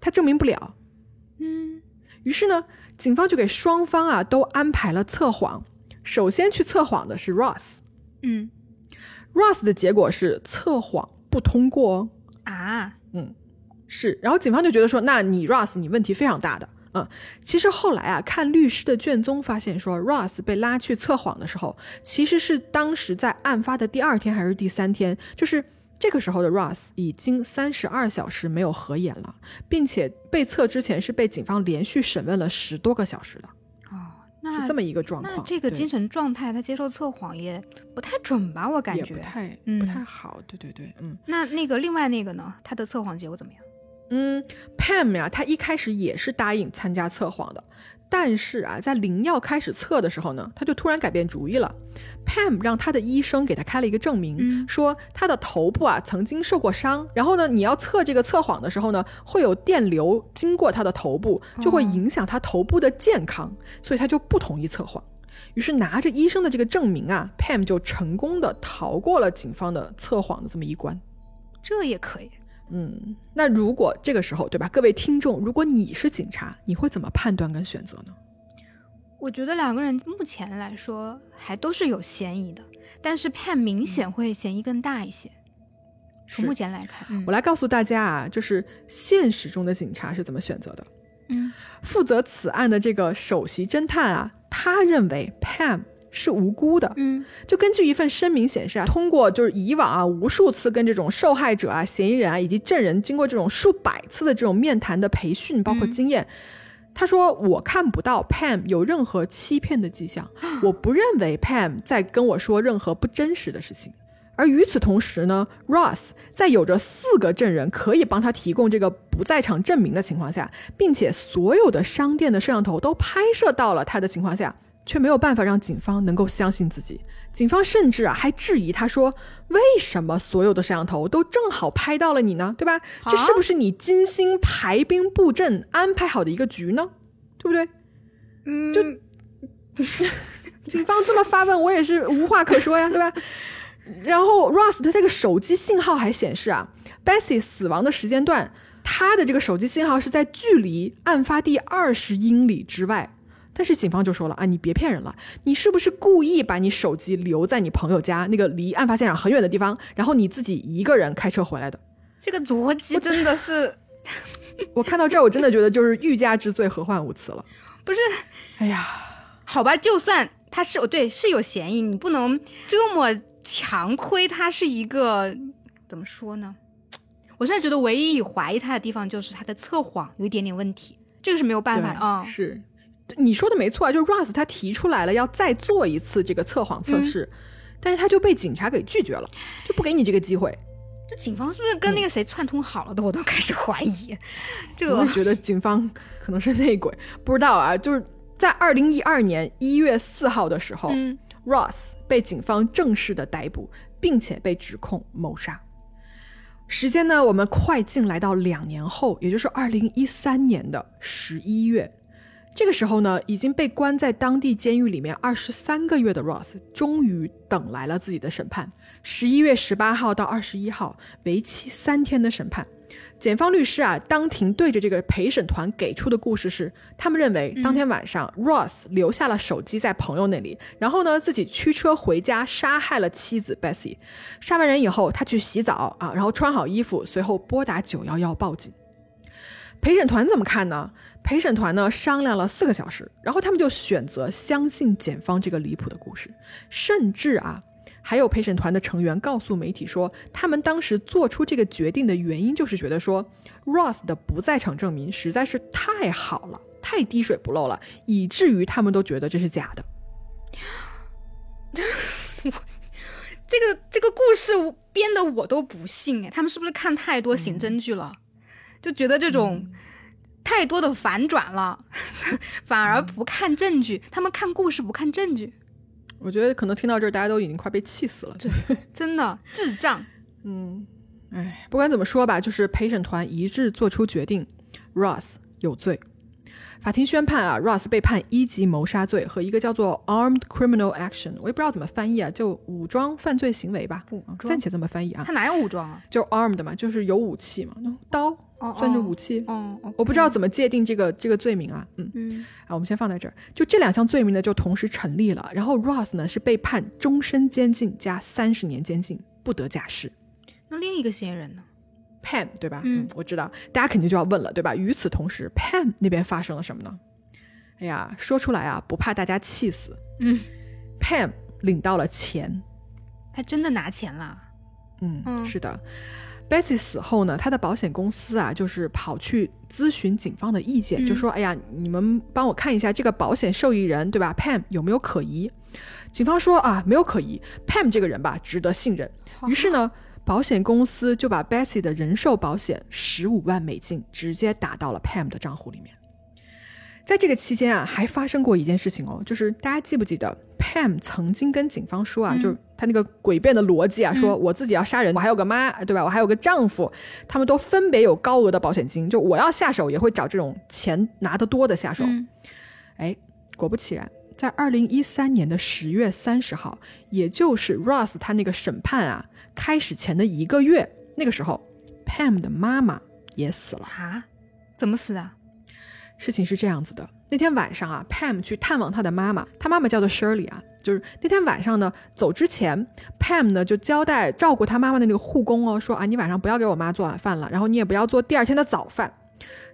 Speaker 1: 他证明不了。
Speaker 2: 嗯
Speaker 1: 于是呢，警方就给双方啊都安排了测谎。首先去测谎的是 Ross，Ross
Speaker 2: 嗯
Speaker 1: 的结果是测谎不通过
Speaker 2: 啊，嗯，
Speaker 1: 是，然后警方就觉得说，那你 Russ 你问题非常大的。嗯，其实后来啊，看律师的卷宗发现说，Ross 被拉去测谎的时候，其实是当时在案发的第二天还是第三天，就是这个时候的 Ross 已经三十二小时没有合眼了，并且被测之前是被警方连续审问了十多个小时的，
Speaker 2: 哦，那
Speaker 1: 是这么一个状况。
Speaker 2: 那这个精神状态，他接受测谎也不太准吧？我感觉
Speaker 1: 也不。太
Speaker 2: 嗯
Speaker 1: 不太好。对对对，嗯。
Speaker 2: 那那个另外那个呢？他的测谎结果怎么样？
Speaker 1: 嗯，Pam 呀，他一开始也是答应参加测谎的，但是啊，在灵药开始测的时候呢，他就突然改变主意了。Pam 让他的医生给他开了一个证明，
Speaker 2: 嗯
Speaker 1: 说他的头部啊曾经受过伤，然后呢，你要测这个测谎的时候呢，会有电流经过他的头部，就会影响他头部的健康，所以他就不同意测谎。于是拿着医生的这个证明啊，Pam 就成功的逃过了警方的测谎的这么一关。
Speaker 2: 这也可以。
Speaker 1: 嗯，那如果这个时候，对吧，各位听众，如果你是警察，你会怎么判断跟选择呢？
Speaker 2: 我觉得两个人目前来说还都是有嫌疑的，但是 Pam 明显会嫌疑更大一些。从目前来看，嗯
Speaker 1: 我来告诉大家啊，就是现实中的警察是怎么选择的。
Speaker 2: 嗯
Speaker 1: 负责此案的这个首席侦探啊，他认为 Pam 是无辜的。
Speaker 2: 嗯
Speaker 1: 就根据一份声明显示啊，通过就是以往啊无数次跟这种受害者啊、嫌疑人啊以及证人经过这种数百次的这种面谈的培训，包括经验。他说：“我看不到 Pam 有任何欺骗的迹象，[GASPS] 我不认为 Pam 在跟我说任何不真实的事情。而与此同时呢，Ross 在有着四个证人可以帮他提供这个不在场证明的情况下，并且所有的商店的摄像头都拍摄到了他的情况下，却没有办法让警方能够相信自己。警方甚至啊还质疑他说：“为什么所有的摄像头都正好拍到了你呢？对吧？这是不是你精心排兵布阵安排好的一个局呢？对不对？”
Speaker 2: 嗯，
Speaker 1: 就 [LAUGHS] 警方这么发问，我也是无话可说呀，对吧？然后 Ross 的这个手机信号还显示啊，Bessie 死亡的时间段他的这个手机信号是在距离案发地二十英里之外。但是警方就说了啊，你别骗人了，你是不是故意把你手机留在你朋友家那个离案发现场很远的地方，然后你自己一个人开车回来的？
Speaker 2: 这个逻辑真的是 [LAUGHS]
Speaker 1: 我看到这儿，我真的觉得就是欲加之罪，何患无辞了。
Speaker 2: 不是？
Speaker 1: 哎呀，
Speaker 2: 好吧，就算他是对是有嫌疑，你不能这么强推他是一个怎么说呢？我现在觉得唯一怀疑他的地方就是他的测谎有一点点问题，这个是没有办法的啊、
Speaker 1: 是你说的没错啊，就是 Ross 他提出来了要再做一次这个测谎测试，但是他就被警察给拒绝了，就不给你这个机会。
Speaker 2: 这警方是不是跟那个谁串通好了的？我都开始怀疑。这个
Speaker 1: 我也觉得警方可能是内鬼，不知道啊。就是在二零一二年一月四号的时候、
Speaker 2: 嗯
Speaker 1: r o s s 被警方正式的逮捕，并且被指控谋杀。时间呢，我们快进来到两年后，也就是二零一三年的十一月。这个时候呢，已经被关在当地监狱里面二十三个月的 Ross，终于等来了自己的审判。十一月十八号到二十一号，为期三天的审判。检方律师啊，当庭对着这个陪审团给出的故事是，他们认为当天晚上、Ross 留下了手机在朋友那里，然后呢自己驱车回家杀害了妻子 Bessie。杀完人以后，他去洗澡啊，然后穿好衣服，随后拨打九幺幺报警。陪审团怎么看呢？陪审团呢商量了四个小时，然后他们就选择相信检方这个离谱的故事，甚至啊，还有陪审团的成员告诉媒体说，他们当时做出这个决定的原因就是觉得说，Ross 的不在场证明实在是太好了，太滴水不漏了，以至于他们都觉得这是假的。[LAUGHS]
Speaker 2: 这个这个故事编的我都不信哎，他们是不是看太多刑侦剧了，就觉得这种太多的反转了，[LAUGHS] 反而不看证据，他们看故事不看证据，
Speaker 1: 我觉得可能听到这儿，大家都已经快被气死了。
Speaker 2: 真的智障。[LAUGHS]
Speaker 1: 嗯哎，不管怎么说吧，就是陪审团一致做出决定，Ross 有罪。法庭宣判啊，Ross 被判一级谋杀罪和一个叫做 Armed Criminal Action，我也不知道怎么翻译啊，就武装犯罪行为吧，
Speaker 2: 武装
Speaker 1: 暂且这么翻译啊
Speaker 2: 他，哪有武装啊？
Speaker 1: 就 armed 嘛，就是有武器嘛，刀
Speaker 2: 哦
Speaker 1: 算是武器。
Speaker 2: 哦，哦
Speaker 1: 我不知道怎么界定这个这个罪名啊，嗯
Speaker 2: 嗯，
Speaker 1: 啊，我们先放在这儿。就这两项罪名呢，就同时成立了。然后 Ross 呢是被判终身监禁加三十年监禁，不得假释。
Speaker 2: 那另一个嫌疑人呢
Speaker 1: ？Pam 对吧？
Speaker 2: 嗯
Speaker 1: 我知道，大家肯定就要问了，对吧？与此同时，Pam 那边发生了什么呢？哎呀，说出来啊，不怕大家气死。
Speaker 2: 嗯
Speaker 1: ，Pam 领到了钱。
Speaker 2: 他真的拿钱了？
Speaker 1: 嗯，
Speaker 2: 嗯
Speaker 1: 是的。Betsy 死后呢，她的保险公司啊，就是跑去咨询警方的意见，
Speaker 2: 嗯
Speaker 1: 就说：“哎呀，你们帮我看一下这个保险受益人，对吧？Pam 有没有可疑？”警方说：“啊，没有可疑，Pam 这个人吧，值得信任。”于是呢，保险公司就把 Betsy 的人寿保险十五万美金直接打到了 Pam 的账户里面。在这个期间啊，还发生过一件事情哦，就是大家记不记得 Pam 曾经跟警方说啊，就是他那个诡辩的逻辑啊，说我自己要杀人，我还有个妈，对吧？我还有个丈夫，他们都分别有高额的保险金，就我要下手也会找这种钱拿得多的下手。
Speaker 2: 嗯
Speaker 1: 哎，果不其然，在二零一三年的十月三十号，也就是 Ross 他那个审判啊开始前的一个月，那个时候，Pam 的妈妈也死了。
Speaker 2: 啊？怎么死的？
Speaker 1: 事情是这样子的，那天晚上啊，Pam 去探望她的妈妈，她妈妈叫做 Shirley 啊，就是那天晚上呢，走之前，Pam 呢就交代照顾她妈妈的那个护工哦，说啊，你晚上不要给我妈做晚饭了，然后你也不要做第二天的早饭。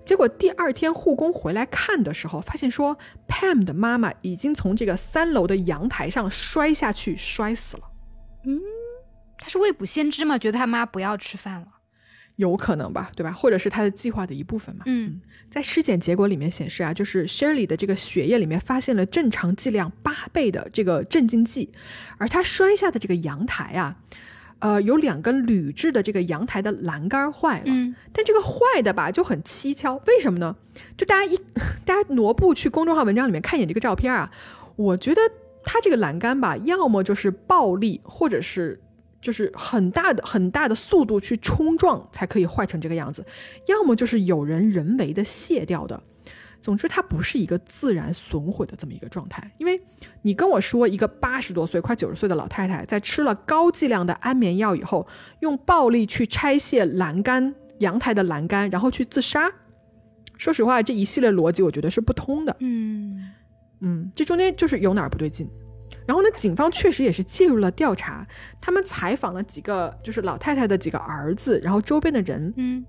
Speaker 1: 结果第二天护工回来看的时候，发现说 Pam 的妈妈已经从这个三楼的阳台上摔下去，摔死了。
Speaker 2: 嗯他是未卜先知嘛？觉得他妈不要吃饭了。
Speaker 1: 有可能吧，对吧？或者是他的计划的一部分嘛。
Speaker 2: 嗯
Speaker 1: 在尸检结果里面显示啊，就是 Shirley 的这个血液里面发现了正常剂量八倍的这个镇静剂，而他摔下的这个阳台啊，呃，有两根铝制的这个阳台的栏杆坏了，
Speaker 2: 嗯
Speaker 1: 但这个坏的吧就很蹊跷，为什么呢？就大家一大家挪步去公众号文章里面看一眼这个照片啊，我觉得它这个栏杆吧，要么就是暴力，或者是就是很大的很大的速度去冲撞才可以坏成这个样子，要么就是有人人为的卸掉的。总之，它不是一个自然损毁的这么一个状态，因为你跟我说一个八十多岁、快九十岁的老太太，在吃了高剂量的安眠药以后，用暴力去拆卸栏杆，阳台的栏杆，然后去自杀。说实话，这一系列逻辑我觉得是不通的。
Speaker 2: 嗯
Speaker 1: 嗯，这中间就是有哪儿不对劲。然后呢，警方确实也是介入了调查，他们采访了几个就是老太太的几个儿子，然后周边的人。
Speaker 2: 嗯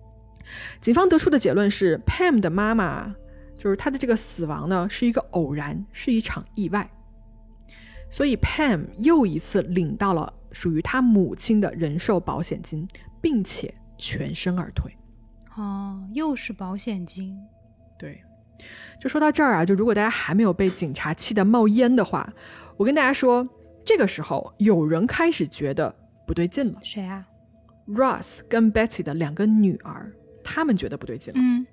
Speaker 1: 警方得出的结论是，Pam 的妈妈就是她的这个死亡呢是一个偶然，是一场意外。所以 Pam 又一次领到了属于她母亲的人寿保险金，并且全身而退。
Speaker 2: 哦，又是保险金。
Speaker 1: 对，就说到这儿啊，就如果大家还没有被警察气得冒烟的话，我跟大家说，这个时候有人开始觉得不对劲了。
Speaker 2: 谁啊
Speaker 1: ？Ross 跟 Betsy 的两个女儿，他们觉得不对劲了。
Speaker 2: 嗯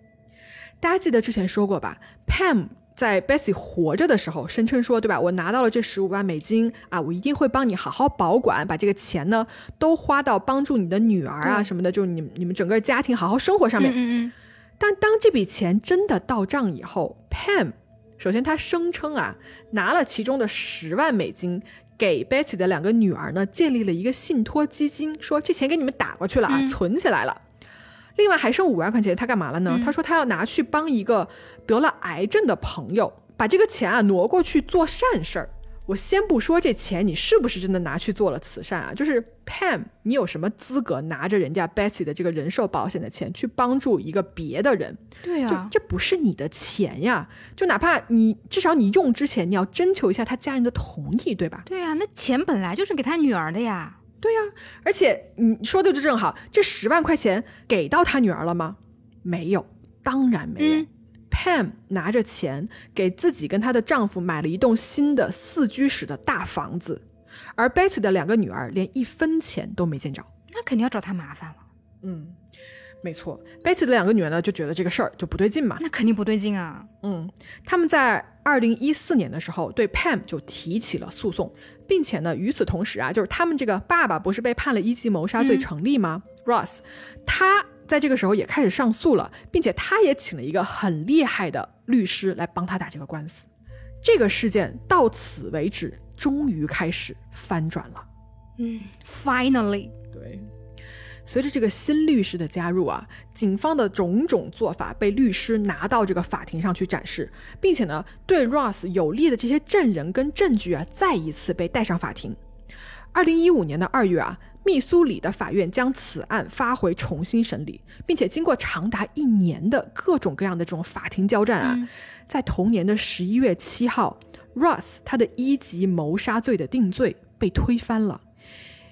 Speaker 1: 大家记得之前说过吧？Pam 在 Betsy 活着的时候声称说，对吧？我拿到了这十五万美金啊，我一定会帮你好好保管，把这个钱呢都花到帮助你的女儿啊
Speaker 2: 对
Speaker 1: 什么的，就是你们你们整个家庭好好生活上面。
Speaker 2: 嗯嗯
Speaker 1: 但当这笔钱真的到账以后，Pam 首先他声称啊，拿了其中的十万美金。给 Betty 的两个女儿呢，建立了一个信托基金，说这钱给你们打过去了啊，
Speaker 2: 嗯
Speaker 1: 存起来了。另外还剩五万块钱，他干嘛了呢？
Speaker 2: 嗯
Speaker 1: 他说他要拿去帮一个得了癌症的朋友，把这个钱啊挪过去做善事儿。我先不说这钱你是不是真的拿去做了慈善啊，就是 Pam，你有什么资格拿着人家 Betsy 的这个人寿保险的钱去帮助一个别的人？就
Speaker 2: 对啊，
Speaker 1: 这不是你的钱呀！就哪怕你至少你用之前你要征求一下他家人的同意，对吧？
Speaker 2: 对啊，那钱本来就是给他女儿的呀。
Speaker 1: 对呀、而且你说的就正好，这十万块钱给到他女儿了吗？没有，当然没有。
Speaker 2: 嗯
Speaker 1: Pam 拿着钱给自己跟她的丈夫买了一栋新的四居室的大房子，而 Betsy 的两个女儿连一分钱都没见着。
Speaker 2: 那肯定要找他麻烦了，
Speaker 1: 嗯，没错，Betsy 的两个女儿呢就觉得这个事儿就不对劲嘛，
Speaker 2: 那肯定不对劲啊。
Speaker 1: 嗯，他们在二零一四年的时候对 Pam 就提起了诉讼，并且呢，与此同时啊，就是他们这个爸爸不是被判了一级谋杀罪
Speaker 2: 嗯
Speaker 1: 成立吗、r o s s 他在这个时候也开始上诉了，并且他也请了一个很厉害的律师来帮他打这个官司。这个事件到此为止，终于开始翻转了。
Speaker 2: 嗯，finally，
Speaker 1: 对，随着这个新律师的加入啊，警方的种种做法被律师拿到这个法庭上去展示，并且呢，对 Ross 有利的这些证人跟证据啊，再一次被带上法庭。二零一五年的二月啊，密苏里的法院将此案发回重新审理，并且经过长达一年的各种各样的这种法庭交战啊，
Speaker 2: 嗯
Speaker 1: 在同年的十一月七号，Ross 他的一级谋杀罪的定罪被推翻了。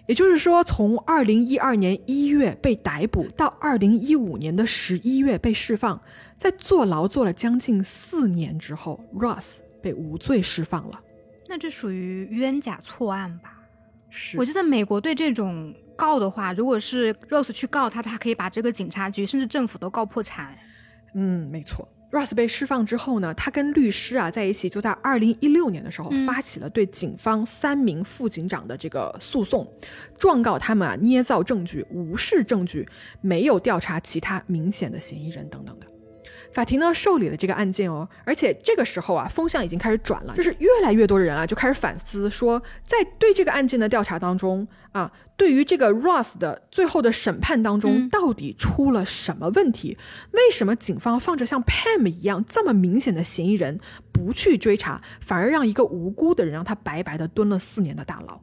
Speaker 1: 也就是说，从二零一二年一月被逮捕到二零一五年的十一月被释放，在坐牢坐了将近四年之后，Ross 被无罪释放了。
Speaker 2: 那这属于冤假错案吧？
Speaker 1: 是
Speaker 2: 我记得美国对这种告的话，如果是 Rose 去告他，他可以把这个警察局甚至政府都告破产。
Speaker 1: 嗯，没错。Ross 被释放之后呢，他跟律师啊在一起，就在二零一六年的时候
Speaker 2: 嗯
Speaker 1: 发起了对警方三名副警长的这个诉讼，状告他们啊捏造证据、无视证据、没有调查其他明显的嫌疑人等等的。法庭呢受理了这个案件哦，而且这个时候啊，风向已经开始转了，就是越来越多的人啊就开始反思说，在对这个案件的调查当中啊，对于这个 Ross 的最后的审判当中，
Speaker 2: 嗯
Speaker 1: 到底出了什么问题？为什么警方放着像 Pam 一样这么明显的嫌疑人不去追查，反而让一个无辜的人让他白白的蹲了四年的大牢？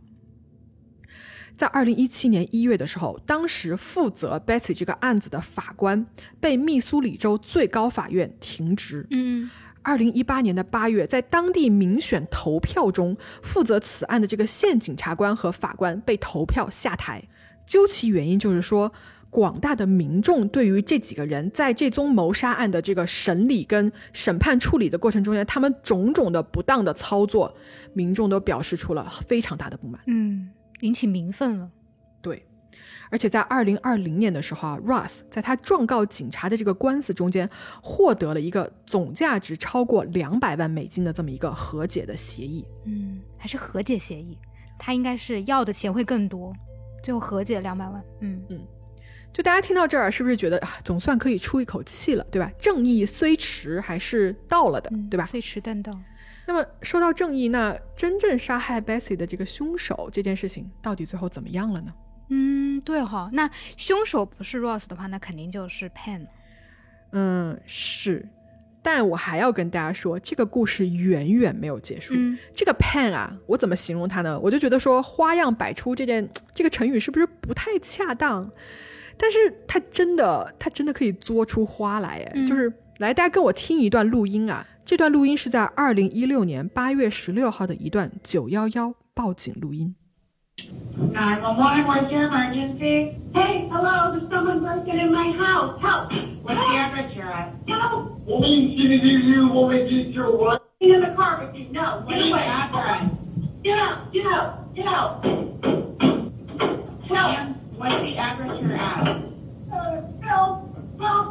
Speaker 1: 在二零一七年一月的时候，当时负责 Betsy 这个案子的法官被密苏里州最高法院停职。
Speaker 2: 嗯，
Speaker 1: 二零一八年的八月，在当地民选投票中，负责此案的这个县警察官和法官被投票下台。究其原因，就是说，广大的民众对于这几个人在这宗谋杀案的这个审理跟审判处理的过程中间，他们种种的不当的操作，民众都表示出了非常大的不满。
Speaker 2: 嗯，引起民愤了。
Speaker 1: 对，而且在二零二零年的时候啊，Russ 在他状告警察的这个官司中间，获得了一个总价值超过两百万美金的这么一个和解的协议。
Speaker 2: 嗯，还是和解协议，他应该是要的钱会更多，最后和解两百万。嗯嗯，
Speaker 1: 就大家听到这儿，是不是觉得啊，总算可以出一口气了，对吧？正义虽迟，还是到了的，
Speaker 2: 嗯
Speaker 1: 对吧？
Speaker 2: 虽迟但到。
Speaker 1: 那么说到正义，那真正杀害 Bessie 的这个凶手这件事情，到底最后怎么样了呢？
Speaker 2: 嗯，对哈、那凶手不是 Ross 的话，那肯定就是 Pen。
Speaker 1: 嗯，是。但我还要跟大家说，这个故事远远没有结束。
Speaker 2: 嗯
Speaker 1: 这个 Pen 啊，我怎么形容它呢？我就觉得说花样百出这件这个成语是不是不太恰当？但是它真的，它真的可以作出花来，哎、
Speaker 2: 嗯
Speaker 1: 就是来，大家跟我听一段录音啊。这段录音是在二零一六年八月十六号的一段九幺幺报警录音。
Speaker 3: 911, what's your emergency?
Speaker 5: Hey, hello, there's someone breaking in my house. Help!
Speaker 3: What's the address you're at?
Speaker 5: Help!
Speaker 4: Woman, did you, you want me to get your what?
Speaker 5: Get in the car with you. No,
Speaker 3: What
Speaker 5: get
Speaker 3: is the
Speaker 5: away.
Speaker 3: address?
Speaker 5: Get out, get out, get out. Help!
Speaker 3: Ma'am, what's the address you're at?
Speaker 5: Uh, help! Help!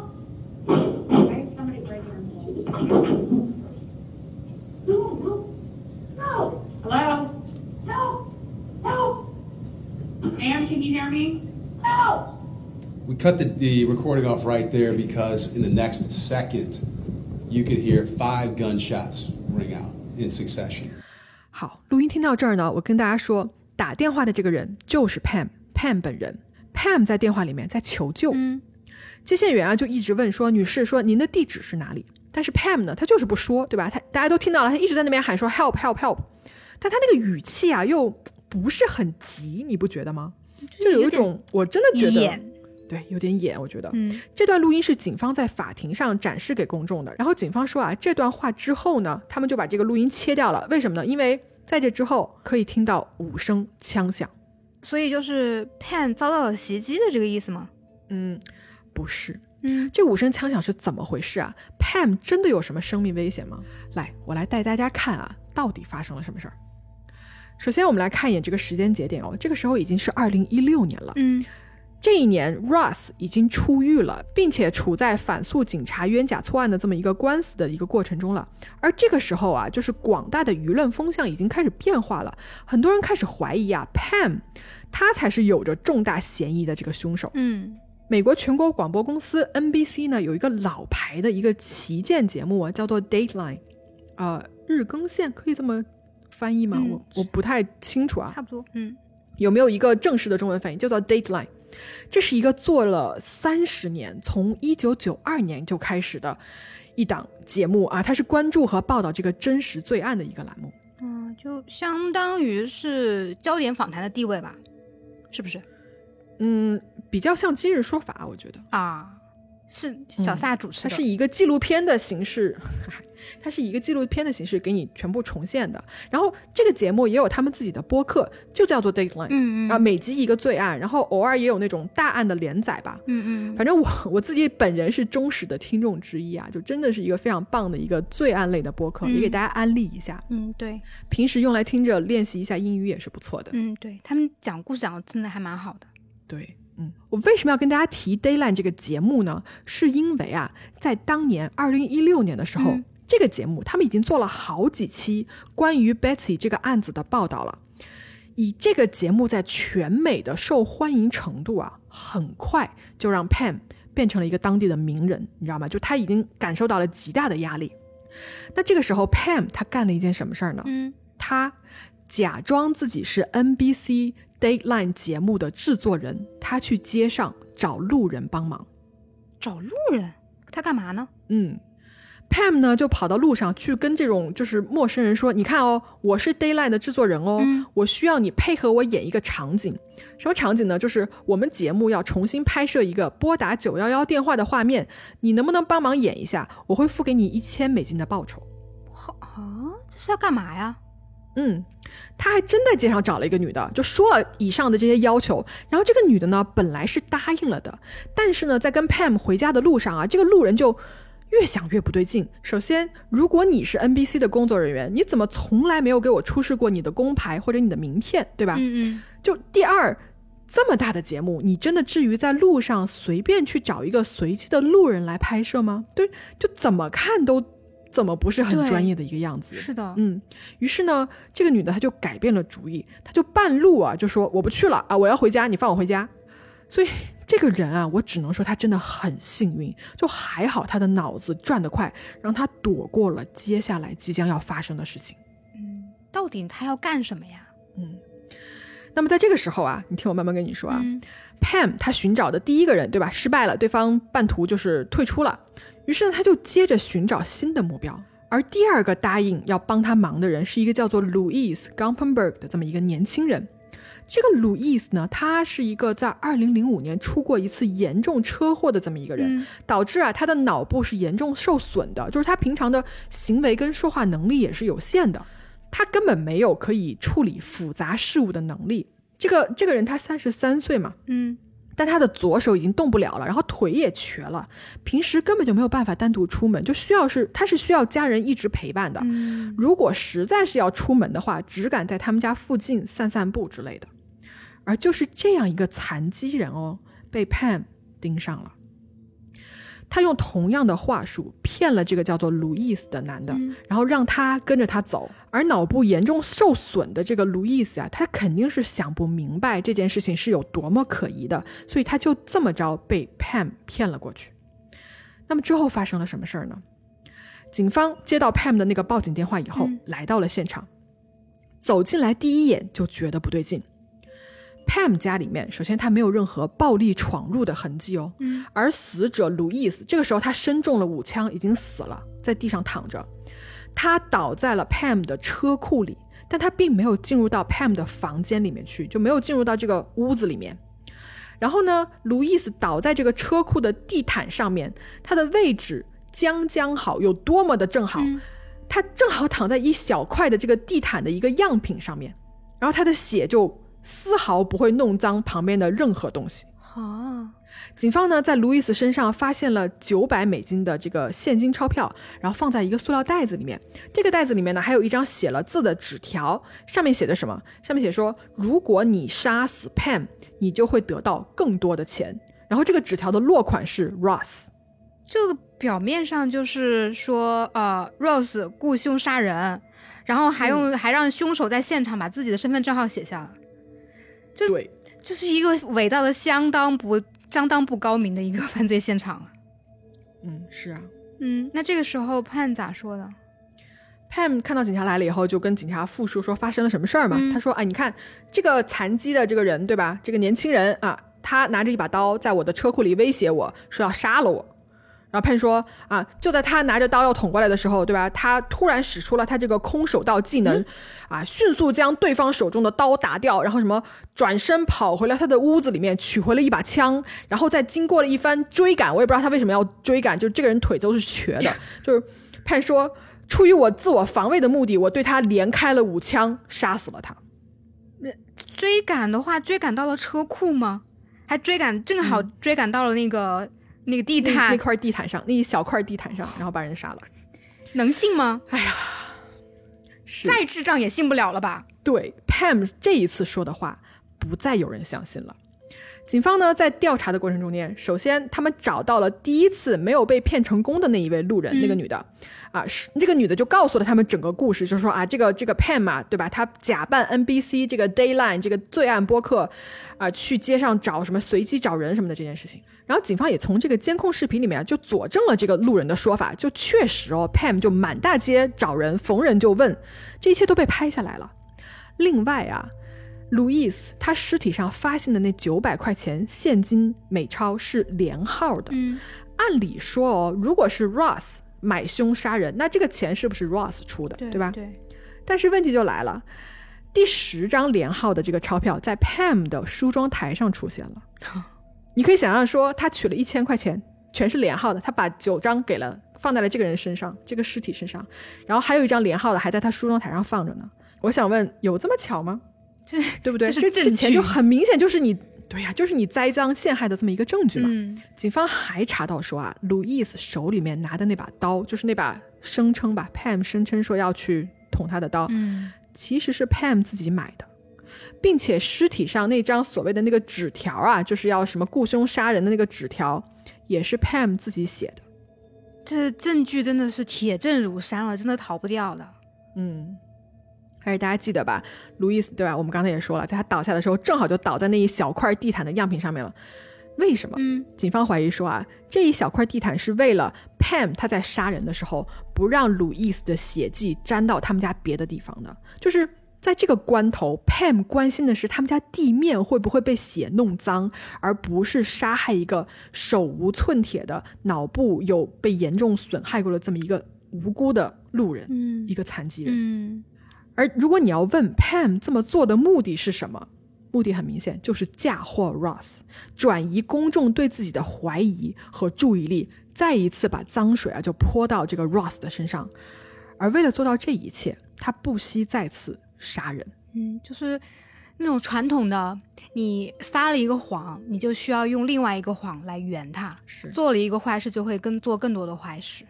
Speaker 3: Hello?
Speaker 5: help! Help!
Speaker 3: Ma'am, can you hear me?
Speaker 5: Help!
Speaker 6: We cut the, the recording off right there because in the next second, you could hear five gunshots ring out in succession.
Speaker 1: 好，录音听到这儿呢，我跟大家说，打电话的这个人就是 Pam，Pam 本人。Pam 在电话里面在求救，
Speaker 2: 嗯
Speaker 1: 接线员啊就一直问说：“女士，说您的地址是哪里？” 但是 Pam 呢，他就是不说，对吧？他大家都听到了，他一直在那边喊说 “help help help”，但他那个语气啊又不是很急，你不觉得吗？就有一种我真的觉得，对，有点演，我觉得。
Speaker 2: 嗯
Speaker 1: 这段录音是警方在法庭上展示给公众的。然后警方说啊，这段话之后呢，他们就把这个录音切掉了。为什么呢？因为在这之后可以听到五声枪响。
Speaker 2: 所以就是 Pan 遭到了袭击的这个意思吗？
Speaker 1: 嗯，不是，
Speaker 2: 嗯
Speaker 1: 这五声枪响是怎么回事啊？Pam 真的有什么生命危险吗？来，我来带大家看啊，到底发生了什么事儿。首先，我们来看一眼这个时间节点哦，这个时候已经是二零一六年了。
Speaker 2: 嗯
Speaker 1: 这一年，Russ 已经出狱了，并且处在反诉警察冤假错案的这么一个官司的一个过程中了。而这个时候啊，就是广大的舆论风向已经开始变化了，很多人开始怀疑啊，Pam 他才是有着重大嫌疑的这个凶手。
Speaker 2: 嗯
Speaker 1: 美国全国广播公司 NBC 呢有一个老牌的一个旗舰节目啊，叫做 Dateline，呃，日更线可以这么翻译吗？
Speaker 2: 嗯
Speaker 1: 我我不太清楚啊。
Speaker 2: 差不多。嗯
Speaker 1: 有没有一个正式的中文翻译，叫做 Dateline？这是一个做了三十年，从一九九二年就开始的一档节目啊，它是关注和报道这个真实罪案的一个栏目。
Speaker 2: 嗯，就相当于是焦点访谈的地位吧，是不是
Speaker 1: 嗯，比较像今日说法，我觉得
Speaker 2: 啊？是小撒主持的，
Speaker 1: 它是以一个纪录片的形式，[LAUGHS] 它是以一个纪录片的形式给你全部重现的。然后这个节目也有他们自己的播客，就叫做 Dateline。
Speaker 2: 嗯嗯
Speaker 1: 啊，每集一个罪案，然后偶尔也有那种大案的连载吧。
Speaker 2: 嗯嗯
Speaker 1: 反正我我自己本人是忠实的听众之一啊，就真的是一个非常棒的一个罪案类的播客，
Speaker 2: 嗯
Speaker 1: 也给大家安利一下。
Speaker 2: 嗯，对，
Speaker 1: 平时用来听着练习一下英语也是不错的。
Speaker 2: 嗯对，他们讲故事讲的真的还蛮好的。
Speaker 1: 对，嗯，我为什么要跟大家提 Dayline 这个节目呢？是因为啊，在当年二零一六年的时候，
Speaker 2: 嗯
Speaker 1: 这个节目他们已经做了好几期关于 Betsy 这个案子的报道了。以这个节目在全美的受欢迎程度啊，很快就让 Pam 变成了一个当地的名人，你知道吗？就他已经感受到了极大的压力。那这个时候，Pam 他干了一件什么事儿呢？
Speaker 2: 嗯
Speaker 1: 他假装自己是 NBC Dateline 节目的制作人，他去街上找路人帮忙。
Speaker 2: 找路人，他干嘛呢？
Speaker 1: 嗯，Pam 呢就跑到路上去跟这种就是陌生人说：“你看哦，我是 Dayline 的制作人哦，
Speaker 2: 嗯
Speaker 1: 我需要你配合我演一个场景。什么场景呢？就是我们节目要重新拍摄一个拨打九幺幺电话的画面，你能不能帮忙演一下？我会付给你一千美金的报酬。”
Speaker 2: 好啊，这是要干嘛呀？
Speaker 1: 嗯，他还真在街上找了一个女的，就说了以上的这些要求。然后这个女的呢，本来是答应了的，但是呢，在跟 Pam 回家的路上啊，这个路人就越想越不对劲。首先，如果你是 NBC 的工作人员，你怎么从来没有给我出示过你的工牌或者你的名片，对吧？
Speaker 2: 嗯嗯，
Speaker 1: 就第二，这么大的节目，你真的至于在路上随便去找一个随机的路人来拍摄吗？对，就怎么看都怎么不是很专业的一个样子。
Speaker 2: 是的，
Speaker 1: 嗯，于是呢，这个女的她就改变了主意，她就半路啊就说我不去了啊，我要回家，你放我回家。所以这个人啊，我只能说他真的很幸运，就还好他的脑子转得快，让他躲过了接下来即将要发生的事情。
Speaker 2: 嗯到底他要干什么呀？
Speaker 1: 嗯那么在这个时候啊，你听我慢慢跟你说啊、
Speaker 2: 嗯
Speaker 1: p a m 他寻找的第一个人对吧失败了，对方半途就是退出了，于是呢他就接着寻找新的目标。而第二个答应要帮他忙的人是一个叫做 Louis Gumpenberg 的这么一个年轻人。这个 Louis 呢，他是一个在2005年出过一次严重车祸的这么一个人，
Speaker 2: 嗯
Speaker 1: 导致啊他的脑部是严重受损的，就是他平常的行为跟说话能力也是有限的，他根本没有可以处理复杂事物的能力。这个这个人他三十三岁嘛，
Speaker 2: 嗯
Speaker 1: 但他的左手已经动不了了，然后腿也瘸了，平时根本就没有办法单独出门，就需要是他是需要家人一直陪伴的。如果实在是要出门的话，只敢在他们家附近散散步之类的。而就是这样一个残疾人哦，被 Pam 盯上了。他用同样的话术骗了这个叫做路易斯的男的，然后让他跟着他走。而脑部严重受损的这个路易斯啊，他肯定是想不明白这件事情是有多么可疑的，所以他就这么着被 Pam 骗了过去。那么之后发生了什么事儿呢？警方接到 Pam 的那个报警电话以后，来到了现场，走进来第一眼就觉得不对劲。Pam 家里面，首先他没有任何暴力闯入的痕迹哦，而死者路易斯这个时候他身中了五枪，已经死了，在地上躺着。他倒在了 Pam 的车库里，但他并没有进入到 Pam 的房间里面去，就没有进入到这个屋子里面。然后呢，路易斯倒在这个车库的地毯上面，他的位置将将好，有多么的正好，他正好躺在一小块的这个地毯的一个样品上面，然后他的血就丝毫不会弄脏旁边的任何东西。
Speaker 2: 好，
Speaker 1: 警方呢在路易斯身上发现了九百美金的这个现金钞票，然后放在一个塑料袋子里面。这个袋子里面呢还有一张写了字的纸条，上面写着什么？上面写说，如果你杀死 Pam，你就会得到更多的钱。然后这个纸条的落款是 Ross。
Speaker 2: 这个表面上就是说，呃，Rose 雇凶杀人，然后还用、还让凶手在现场把自己的身份证号写下了，这
Speaker 1: 对，
Speaker 2: 这是一个伪造的相当不相当不高明的一个犯罪现场。
Speaker 1: 嗯，是啊。
Speaker 2: 嗯，那这个时候判咋说的
Speaker 1: ？Pam 看到警察来了以后，就跟警察复述说发生了什么事儿嘛。
Speaker 2: 嗯
Speaker 1: 他说：“哎，你看这个残疾的这个人，对吧？这个年轻人啊，他拿着一把刀在我的车库里威胁我说要杀了我。然后 Pam 说啊，就在他拿着刀要捅过来的时候，对吧？他突然使出了他这个空手道技能，啊，迅速将对方手中的刀打掉，然后什么转身跑回了他的屋子里面，取回了一把枪，然后再经过了一番追赶，我也不知道他为什么要追赶，就这个人腿都是瘸的，就是潘说，出于我自我防卫的目的，我对他连开了五枪，杀死了他。
Speaker 2: 追赶的话，追赶到了车库吗？还追赶，正好追赶到了那个、那个地毯
Speaker 1: 那，块地毯上，那一小块地毯上，然后把人杀了。
Speaker 2: 能信吗？
Speaker 1: 哎呀
Speaker 2: 再智障也信不了了吧？
Speaker 1: 对 Pam 这一次说的话，不再有人相信了。警方呢，在调查的过程中间，首先他们找到了第一次没有被骗成功的那一位路人，那个女的，啊，是这个女的就告诉了他们整个故事，就是说啊，这个这个 Pam 啊，对吧？她假扮 NBC 这个 Dayline 这个罪案播客，啊，去街上找什么随机找人什么的这件事情。然后警方也从这个监控视频里面啊就佐证了这个路人的说法，就确实哦，Pam 就满大街找人，逢人就问，这一切都被拍下来了。另外啊，路易斯他尸体上发现的那九百块钱现金美钞是连号的。
Speaker 2: 嗯，
Speaker 1: 按理说哦，如果是 Ross 买凶杀人，那这个钱是不是 Ross 出的，
Speaker 2: 对
Speaker 1: 吧？
Speaker 2: 对，
Speaker 1: 但是问题就来了，第十张连号的这个钞票在 Pam 的梳妆台上出现了。[LAUGHS] 你可以想象说，他取了一千块钱，全是连号的，他把九张给了放在了这个人身上，这个尸体身上，然后还有一张连号的还在他梳妆台上放着呢。我想问，有这么巧吗？
Speaker 2: 这
Speaker 1: 对不对？
Speaker 2: 这
Speaker 1: 这钱就很明显就是你，对呀、就是你栽赃陷害的这么一个证据嘛。
Speaker 2: 嗯，
Speaker 1: 警方还查到说啊，路易斯手里面拿的那把刀，就是那把声称吧，Pam 声称说要去捅他的刀，
Speaker 2: 嗯，
Speaker 1: 其实是 Pam 自己买的，并且尸体上那张所谓的那个纸条啊，就是要什么雇凶杀人的那个纸条，也是 Pam 自己写的。
Speaker 2: 这证据真的是铁证如山了，真的逃不掉的。
Speaker 1: 嗯，而且大家记得吧，路易斯对吧？我们刚才也说了，在他倒下的时候，正好就倒在那一小块地毯的样品上面了。为什么？
Speaker 2: 嗯，
Speaker 1: 警方怀疑说啊，这一小块地毯是为了 Pam 他在杀人的时候不让路易斯的血迹沾到他们家别的地方的，就是在这个关头，Pam 关心的是他们家地面会不会被血弄脏，而不是杀害一个手无寸铁的、脑部有被严重损害过的这么一个无辜的路人，
Speaker 2: 嗯
Speaker 1: 一个残疾人。
Speaker 2: 嗯
Speaker 1: 而如果你要问 Pam 这么做的目的是什么，目的很明显，就是嫁祸 Ross，转移公众对自己的怀疑和注意力，再一次把脏水啊就泼到这个 Ross 的身上。而为了做到这一切，他不惜再次杀人。
Speaker 2: 嗯，就是那种传统的，你撒了一个谎，你就需要用另外一个谎来圆它。
Speaker 1: 是
Speaker 2: 做了一个坏事，就会更做更多的坏事。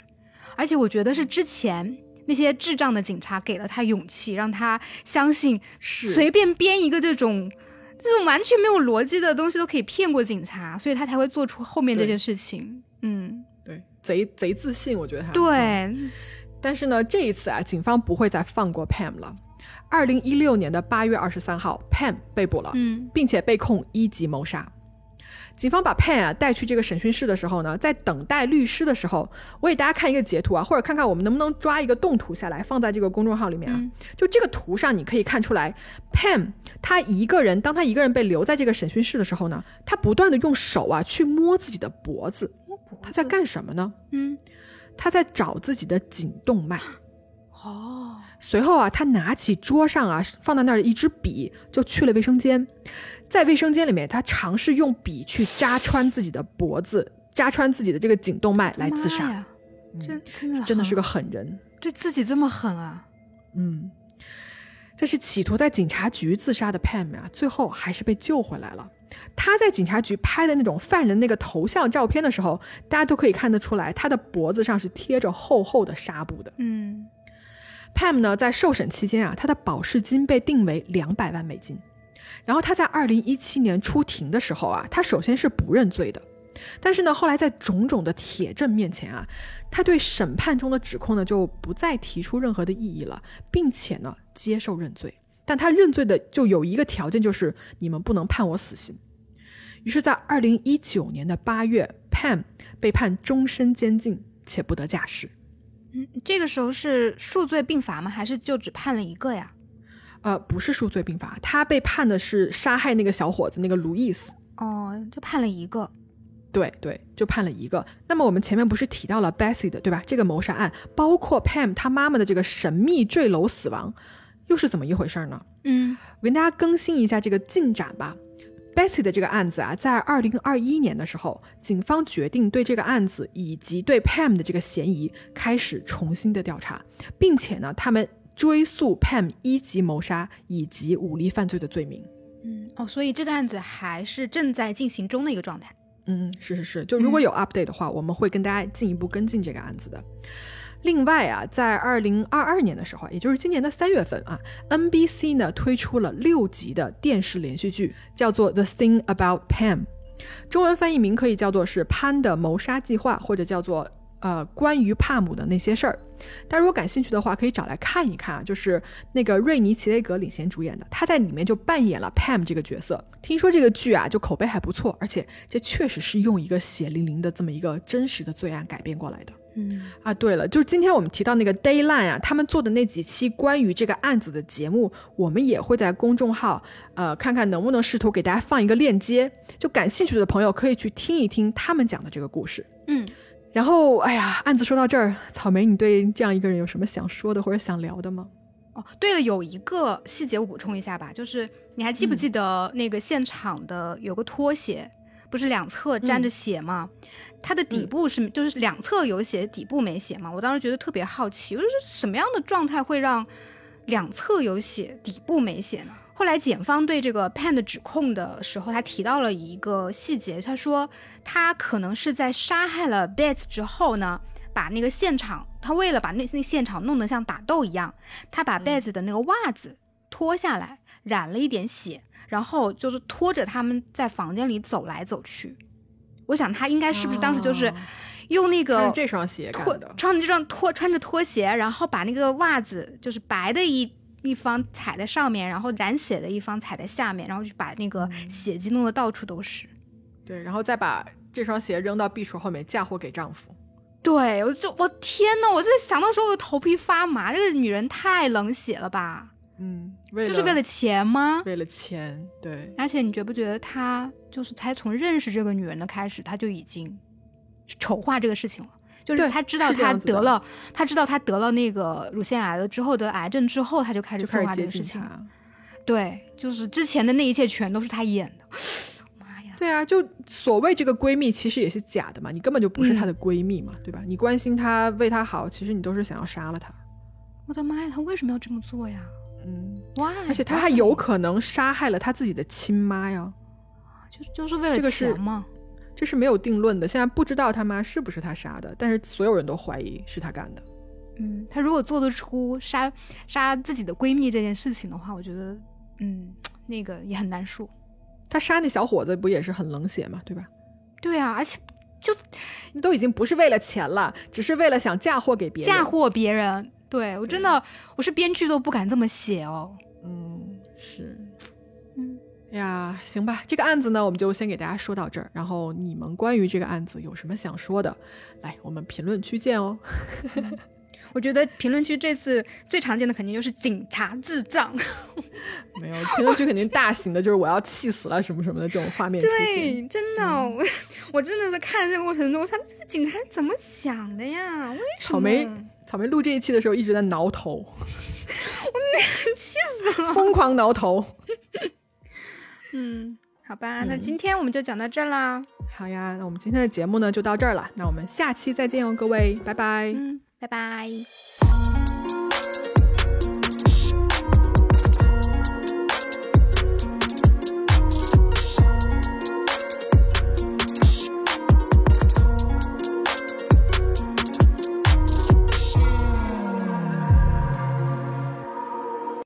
Speaker 2: 而且我觉得是之前那些智障的警察给了他勇气，让他相信
Speaker 1: 是
Speaker 2: 随便编一个这种这种完全没有逻辑的东西都可以骗过警察，所以他才会做出后面这
Speaker 1: 对
Speaker 2: 件事情。嗯，
Speaker 1: 对，贼贼自信，我觉得他。
Speaker 2: 对，
Speaker 1: 但是呢，这一次啊，警方不会再放过 Pam 了。二零一六年的八月二十三号，Pam 被捕了，
Speaker 2: 嗯
Speaker 1: 并且被控一级谋杀。警方把 Pan 啊带去这个审讯室的时候呢，在等待律师的时候，我给大家看一个截图啊，或者看看我们能不能抓一个动图下来，放在这个公众号里面啊。就这个图上，你可以看出来，Pan 他一个人，当他一个人被留在这个审讯室的时候呢，他不断的用手啊去摸自己的脖子，他在干什么呢？
Speaker 2: 嗯，
Speaker 1: 他在找自己的颈动脉。
Speaker 2: 哦，
Speaker 1: 随后啊，他拿起桌上啊放在那儿的一支笔，就去了卫生间。在卫生间里面，他尝试用笔去扎穿自己的脖子，扎穿自己的这个颈动脉来自杀。
Speaker 2: 真真的
Speaker 1: 真的是个狠人。
Speaker 2: 对自己这么狠啊！
Speaker 1: 嗯，但是企图在警察局自杀的 Pam 啊，最后还是被救回来了。他在警察局拍的那种犯人那个头像照片的时候，大家都可以看得出来，他的脖子上是贴着厚厚的纱布的。
Speaker 2: 嗯
Speaker 1: Pam 呢，在受审期间啊，他的保释金被定为两百万美金。然后他在二零一七年出庭的时候啊，他首先是不认罪的，但是呢，后来在种种的铁证面前啊，他对审判中的指控呢就不再提出任何的异议了，并且呢接受认罪。但他认罪的就有一个条件，就是你们不能判我死刑。于是，在二零一九年的八月，Pam 被判终身监禁且不得假释。
Speaker 2: 嗯，这个时候是数罪并罚吗？还是就只判了一个呀？
Speaker 1: 呃，不是数罪并罚，他被判的是杀害那个小伙子那个路易斯。
Speaker 2: 哦，就判了一个。
Speaker 1: 对对，就判了一个。那么我们前面不是提到了 Bessie 的对吧？这个谋杀案，包括 Pam 他妈妈的这个神秘坠楼死亡，又是怎么一回事呢？
Speaker 2: 嗯
Speaker 1: 我跟大家更新一下这个进展吧。Bessie 的这个案子啊，在二零二一年的时候，警方决定对这个案子以及对 Pam 的这个嫌疑开始重新的调查，并且呢，他们追溯 Pam 一级谋杀以及武力犯罪的罪名。
Speaker 2: 嗯，哦，所以这个案子还是正在进行中的一个状态。
Speaker 1: 嗯，是是是，就如果有 update 的话，我们会跟大家进一步跟进这个案子的。另外啊，在二零二二年的时候啊，也就是今年的三月份啊，NBC 呢推出了六集的电视连续剧，叫做《The Thing About Pam》，中文翻译名可以叫做是潘的谋杀计划，或者叫做呃关于帕姆的那些事儿。大家如果感兴趣的话，可以找来看一看啊，就是那个瑞尼·奇雷格领衔主演的，他在里面就扮演了 Pam 这个角色。听说这个剧啊，就口碑还不错，而且这确实是用一个血淋淋的这么一个真实的罪案改编过来的。
Speaker 2: 嗯
Speaker 1: 啊，对了，就是今天我们提到那个 Dayline 啊，他们做的那几期关于这个案子的节目，我们也会在公众号，呃，看看能不能试图给大家放一个链接，就感兴趣的朋友可以去听一听他们讲的这个故事。
Speaker 2: 嗯，
Speaker 1: 然后，哎呀，案子说到这儿，草莓，你对这样一个人有什么想说的或者想聊的吗？
Speaker 2: 哦，对了，有一个细节我补充一下吧，就是你还记不记得那个现场的有个拖鞋，不是两侧沾着血吗？它的底部是、就是两侧有血，底部没血嘛？我当时觉得特别好奇，我说这是什么样的状态会让两侧有血，底部没血呢？后来检方对这个 Pan 的指控的时候，他提到了一个细节，他说他可能是在杀害了 Bates 之后呢，把那个现场，他为了把那那现场弄得像打斗一样，他把 Bates 的那个袜子脱下来，染了一点血，然后就是拖着他们在房间里走来走去。我想他应该是不是当时就是
Speaker 1: 哦。
Speaker 2: 用那个
Speaker 1: 这双鞋
Speaker 2: 脱
Speaker 1: 的，
Speaker 2: 穿着这双拖穿着拖鞋，然后把那个袜子就是白的一一方踩在上面，然后染血的一方踩在下面，然后就把那个血迹弄得到处都是。
Speaker 1: 对，然后再把这双鞋扔到壁橱后面嫁祸给丈夫。
Speaker 2: 对，我就我天呐，我这想到时候我的头皮发麻，这个女人太冷血了吧？
Speaker 1: 嗯，为
Speaker 2: 就是为了钱吗？
Speaker 1: 为了钱，对，
Speaker 2: 而且你觉不觉得她就是才从认识这个女人的开始，她就已经丑化这个事情了？就是
Speaker 1: 对
Speaker 2: 他知道他得了，他知道他得了那个乳腺癌了之后得癌症之后，他就开始策划这个事情。对，就是之前的那一切全都是他演的。[SIGHS] 妈呀！
Speaker 1: 对啊，就所谓这个闺蜜其实也是假的嘛，你根本就不是
Speaker 2: 嗯
Speaker 1: 她的闺蜜嘛，对吧？你关心她，为她好，其实你都是想要杀了她。
Speaker 2: 我的妈呀，她为什么要这么做呀
Speaker 1: 嗯
Speaker 2: ，？Why？
Speaker 1: 而且她还有可能杀害了她自己的亲妈呀，
Speaker 2: 就就是为了
Speaker 1: 这个
Speaker 2: 钱嘛。
Speaker 1: 这是没有定论的。现在不知道他妈是不是他杀的，但是所有人都怀疑是他干的。
Speaker 2: 嗯，他如果做得出杀杀自己的闺蜜这件事情的话，我觉得，嗯，那个也很难说。
Speaker 1: 他杀那小伙子不也是很冷血嘛，对吧？
Speaker 2: 对啊，而且就
Speaker 1: 都已经不是为了钱了，只是为了想嫁祸给别人。
Speaker 2: 嫁祸别人，对我真的，我是编剧都不敢这么写哦。
Speaker 1: 嗯，是，呀，行吧，这个案子呢，我们就先给大家说到这儿。然后你们关于这个案子有什么想说的，来，我们评论区见哦。
Speaker 2: 我觉得评论区这次最常见的肯定就是警察智障，[LAUGHS]
Speaker 1: 没有，评论区肯定大型的，就是我要气死了什么什么的这种画面。
Speaker 2: 对，真的，我我真的是看这个过程中，我想这警察怎么想的呀？为什么？
Speaker 1: 草莓草莓录这一期的时候一直在挠头，我气死了，疯狂挠头。[LAUGHS]
Speaker 2: 嗯，好吧，那今天我们就讲到这儿啦。
Speaker 1: 好呀，那我们今天的节目呢就到这儿了，那我们下期再见哦，各位，拜拜。
Speaker 2: 嗯，拜拜。